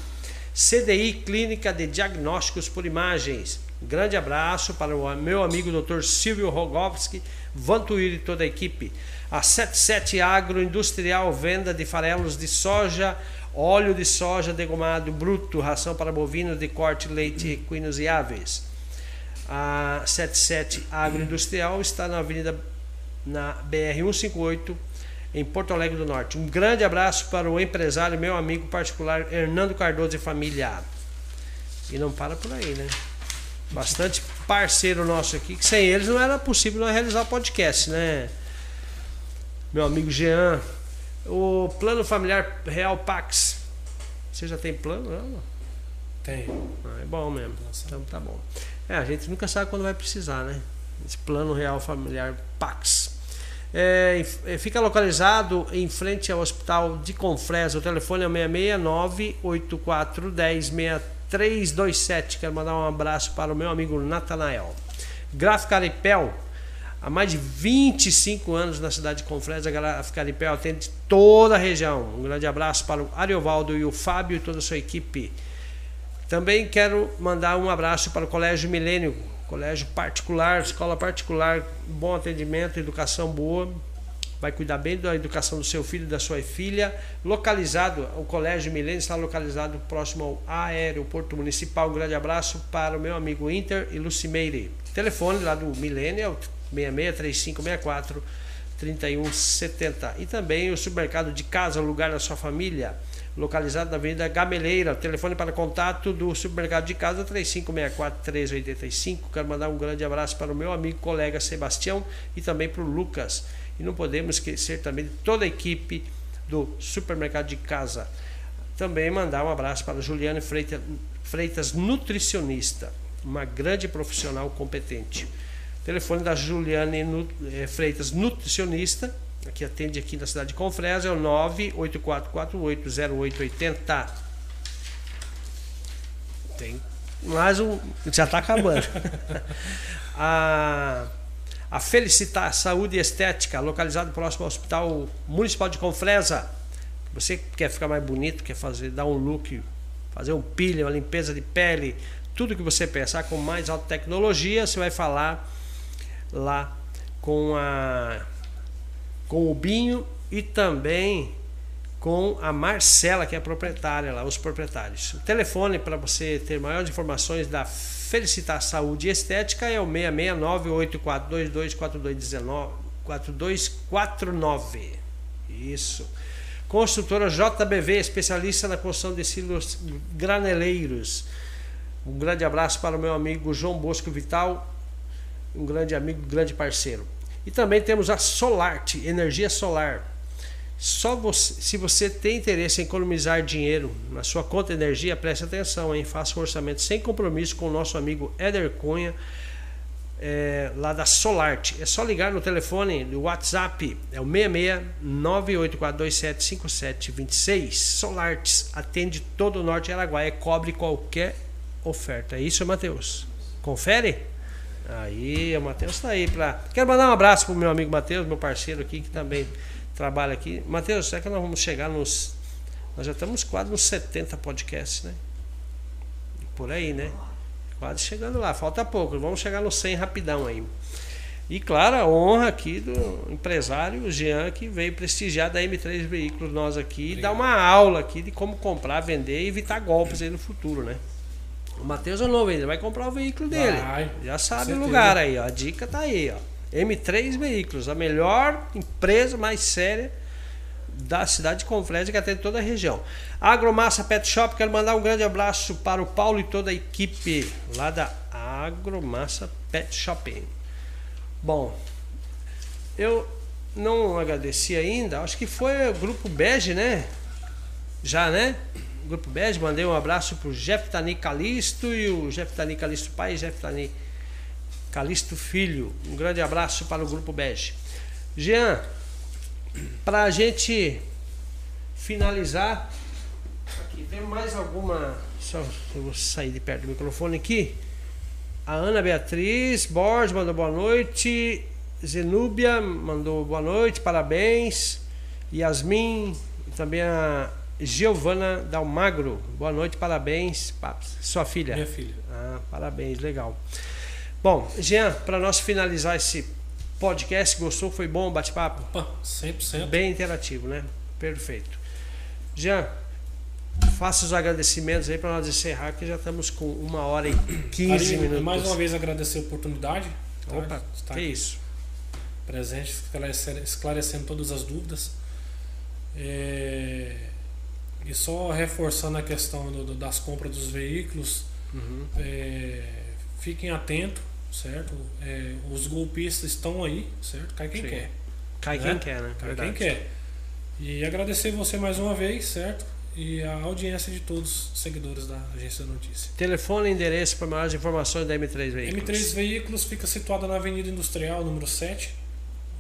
CDI Clínica de Diagnósticos por Imagens. Grande abraço para o meu amigo Dr. Silvio Rogovski, Vantuir e toda a equipe. A 77 Agroindustrial, venda de farelos de soja, óleo de soja degomado bruto, ração para bovinos de corte, leite, equinos e aves. A 77 Agroindustrial está na Avenida na BR 158 em Porto Alegre do Norte. Um grande abraço para o empresário, meu amigo particular Hernando Cardoso e família. E não para por aí, né? Bastante parceiro nosso aqui, que sem eles não era possível nós realizar o podcast, né? meu amigo Jean. O plano familiar Real Pax. Você já tem plano? Não? Tem. Ah, é bom mesmo. Então tá bom. É, a gente nunca sabe quando vai precisar, né? Esse plano Real Familiar Pax. É, é fica localizado em frente ao Hospital de Confresa. O telefone é 669 8410 6327. Quero mandar um abraço para o meu amigo Natanael. Gráfica Aripel há mais de 25 anos na cidade de Confresa, a Ficaripé atende toda a região. Um grande abraço para o Ariovaldo e o Fábio e toda a sua equipe. Também quero mandar um abraço para o Colégio Milênio, colégio particular, escola particular, bom atendimento, educação boa. Vai cuidar bem da educação do seu filho e da sua filha. Localizado, o Colégio Milênio está localizado próximo ao aeroporto municipal. Um grande abraço para o meu amigo Inter e Lucimeire. Telefone lá do Milênio é o 663564 3170. E também o supermercado de casa, lugar da sua família, localizado na Avenida Gameleira. Telefone para contato do supermercado de casa 3564 385. Quero mandar um grande abraço para o meu amigo colega Sebastião e também para o Lucas. E não podemos esquecer também de toda a equipe do supermercado de casa. Também mandar um abraço para Juliane Freitas, Freitas nutricionista, uma grande profissional competente. Telefone da Juliane eh, Freitas, nutricionista, que atende aqui na cidade de Confresa, é o 984480880. Tem mais um. Já está acabando. a, a Felicitar Saúde Estética, localizado próximo ao Hospital Municipal de Confresa. Você quer ficar mais bonito, quer fazer, dar um look, fazer um pilha, uma limpeza de pele, tudo que você pensar com mais alta tecnologia, você vai falar lá com a com o Binho e também com a Marcela, que é a proprietária lá, os proprietários. O telefone para você ter maiores informações da Felicitar Saúde e Estética é o 669-8422-4249. Isso. Construtora JBV, especialista na construção de silos graneleiros. Um grande abraço para o meu amigo João Bosco Vital, um grande amigo, grande parceiro. E também temos a Solarte, energia solar. Só você, se você tem interesse em economizar dinheiro na sua conta de energia, preste atenção, hein? Faça um orçamento sem compromisso com o nosso amigo Éder Cunha, é, lá da Solarte. É só ligar no telefone do WhatsApp, é o 66 984275726. Solartes atende todo o norte de Araguaia, cobre qualquer oferta. É isso, Matheus? Confere? Aí, o Matheus está aí para. Quero mandar um abraço pro meu amigo Matheus, meu parceiro aqui, que também trabalha aqui. Matheus, será que nós vamos chegar nos. Nós já estamos quase nos 70 podcasts, né? Por aí, né? Quase chegando lá, falta pouco. Vamos chegar nos 100 rapidão aí. E claro, a honra aqui do empresário Jean, que veio prestigiar da M3 Veículos nós aqui e dar uma aula aqui de como comprar, vender e evitar golpes aí no futuro, né? O Matheus é novo ainda, vai comprar o veículo dele. Vai, Já sabe o lugar aí, ó. A dica tá aí, ó. M3 Veículos, a melhor empresa mais séria da cidade de Confresa que atende toda a região. Agromassa Pet Shop, quero mandar um grande abraço para o Paulo e toda a equipe lá da Agromassa Pet Shop. Bom, eu não agradeci ainda, acho que foi o grupo Bege, né? Já, né? Grupo Bege, mandei um abraço pro Jeff Tani Calisto e o Jeff Tani Calisto pai Jeff Tani Calixto Filho. Um grande abraço para o Grupo Bege. Jean, para a gente finalizar, aqui tem mais alguma. Só eu vou sair de perto do microfone aqui. A Ana Beatriz Borges mandou boa noite. Zenúbia mandou boa noite, parabéns. Yasmin, também a Giovana Dalmagro, boa noite, parabéns. Sua filha? Minha filha. Ah, parabéns, legal. Bom, Jean, para nós finalizar esse podcast, gostou? Foi bom o bate-papo? Opa, 100%. Bem interativo, né? Perfeito. Jean, faça os agradecimentos aí para nós encerrar, que já estamos com uma hora e 15 minutos. Mais uma vez agradecer a oportunidade. Tá? Opa, tá que isso. Presente, esclarecendo, esclarecendo todas as dúvidas. É... E só reforçando a questão do, do, das compras dos veículos, uhum. é... fiquem atentos certo? É, os golpistas estão aí, certo? Cai quem Sim. quer. Cai né? quem quer, né? Cai Verdade. quem quer. E agradecer você mais uma vez, certo? E a audiência de todos os seguidores da Agência da Notícia. Telefone e endereço para maiores informações da M3 Veículos. M3 Veículos fica situada na Avenida Industrial, número 7,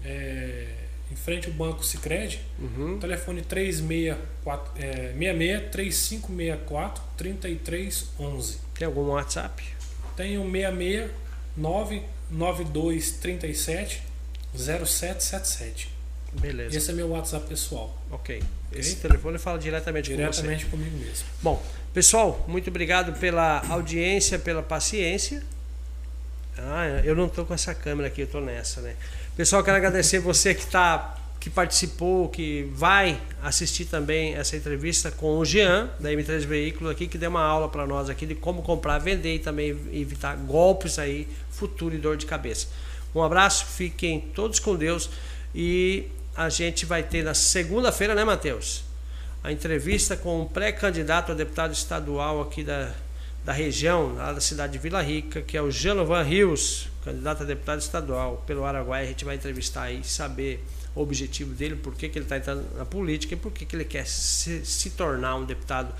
é, em frente ao Banco Sicredi. Uhum. Telefone 3664, é, 66 3564 3311. Tem algum WhatsApp? Tem o 66 99237 0777. Beleza. Esse é meu WhatsApp pessoal. Ok. Esse okay? telefone fala diretamente, diretamente com você. comigo mesmo. Bom, pessoal, muito obrigado pela audiência, pela paciência. Ah, eu não estou com essa câmera aqui, eu estou nessa, né? Pessoal, quero agradecer você que está que participou, que vai assistir também essa entrevista com o Jean, da M3 Veículos aqui, que deu uma aula para nós aqui de como comprar, vender e também evitar golpes aí, futuro e dor de cabeça. Um abraço, fiquem todos com Deus e a gente vai ter na segunda-feira, né, Matheus? A entrevista com um pré-candidato a deputado estadual aqui da, da região, lá da cidade de Vila Rica, que é o Genovan Rios, candidato a deputado estadual pelo Araguaia. A gente vai entrevistar aí, saber o objetivo dele, por que, que ele está entrando na política e por que, que ele quer se, se tornar um deputado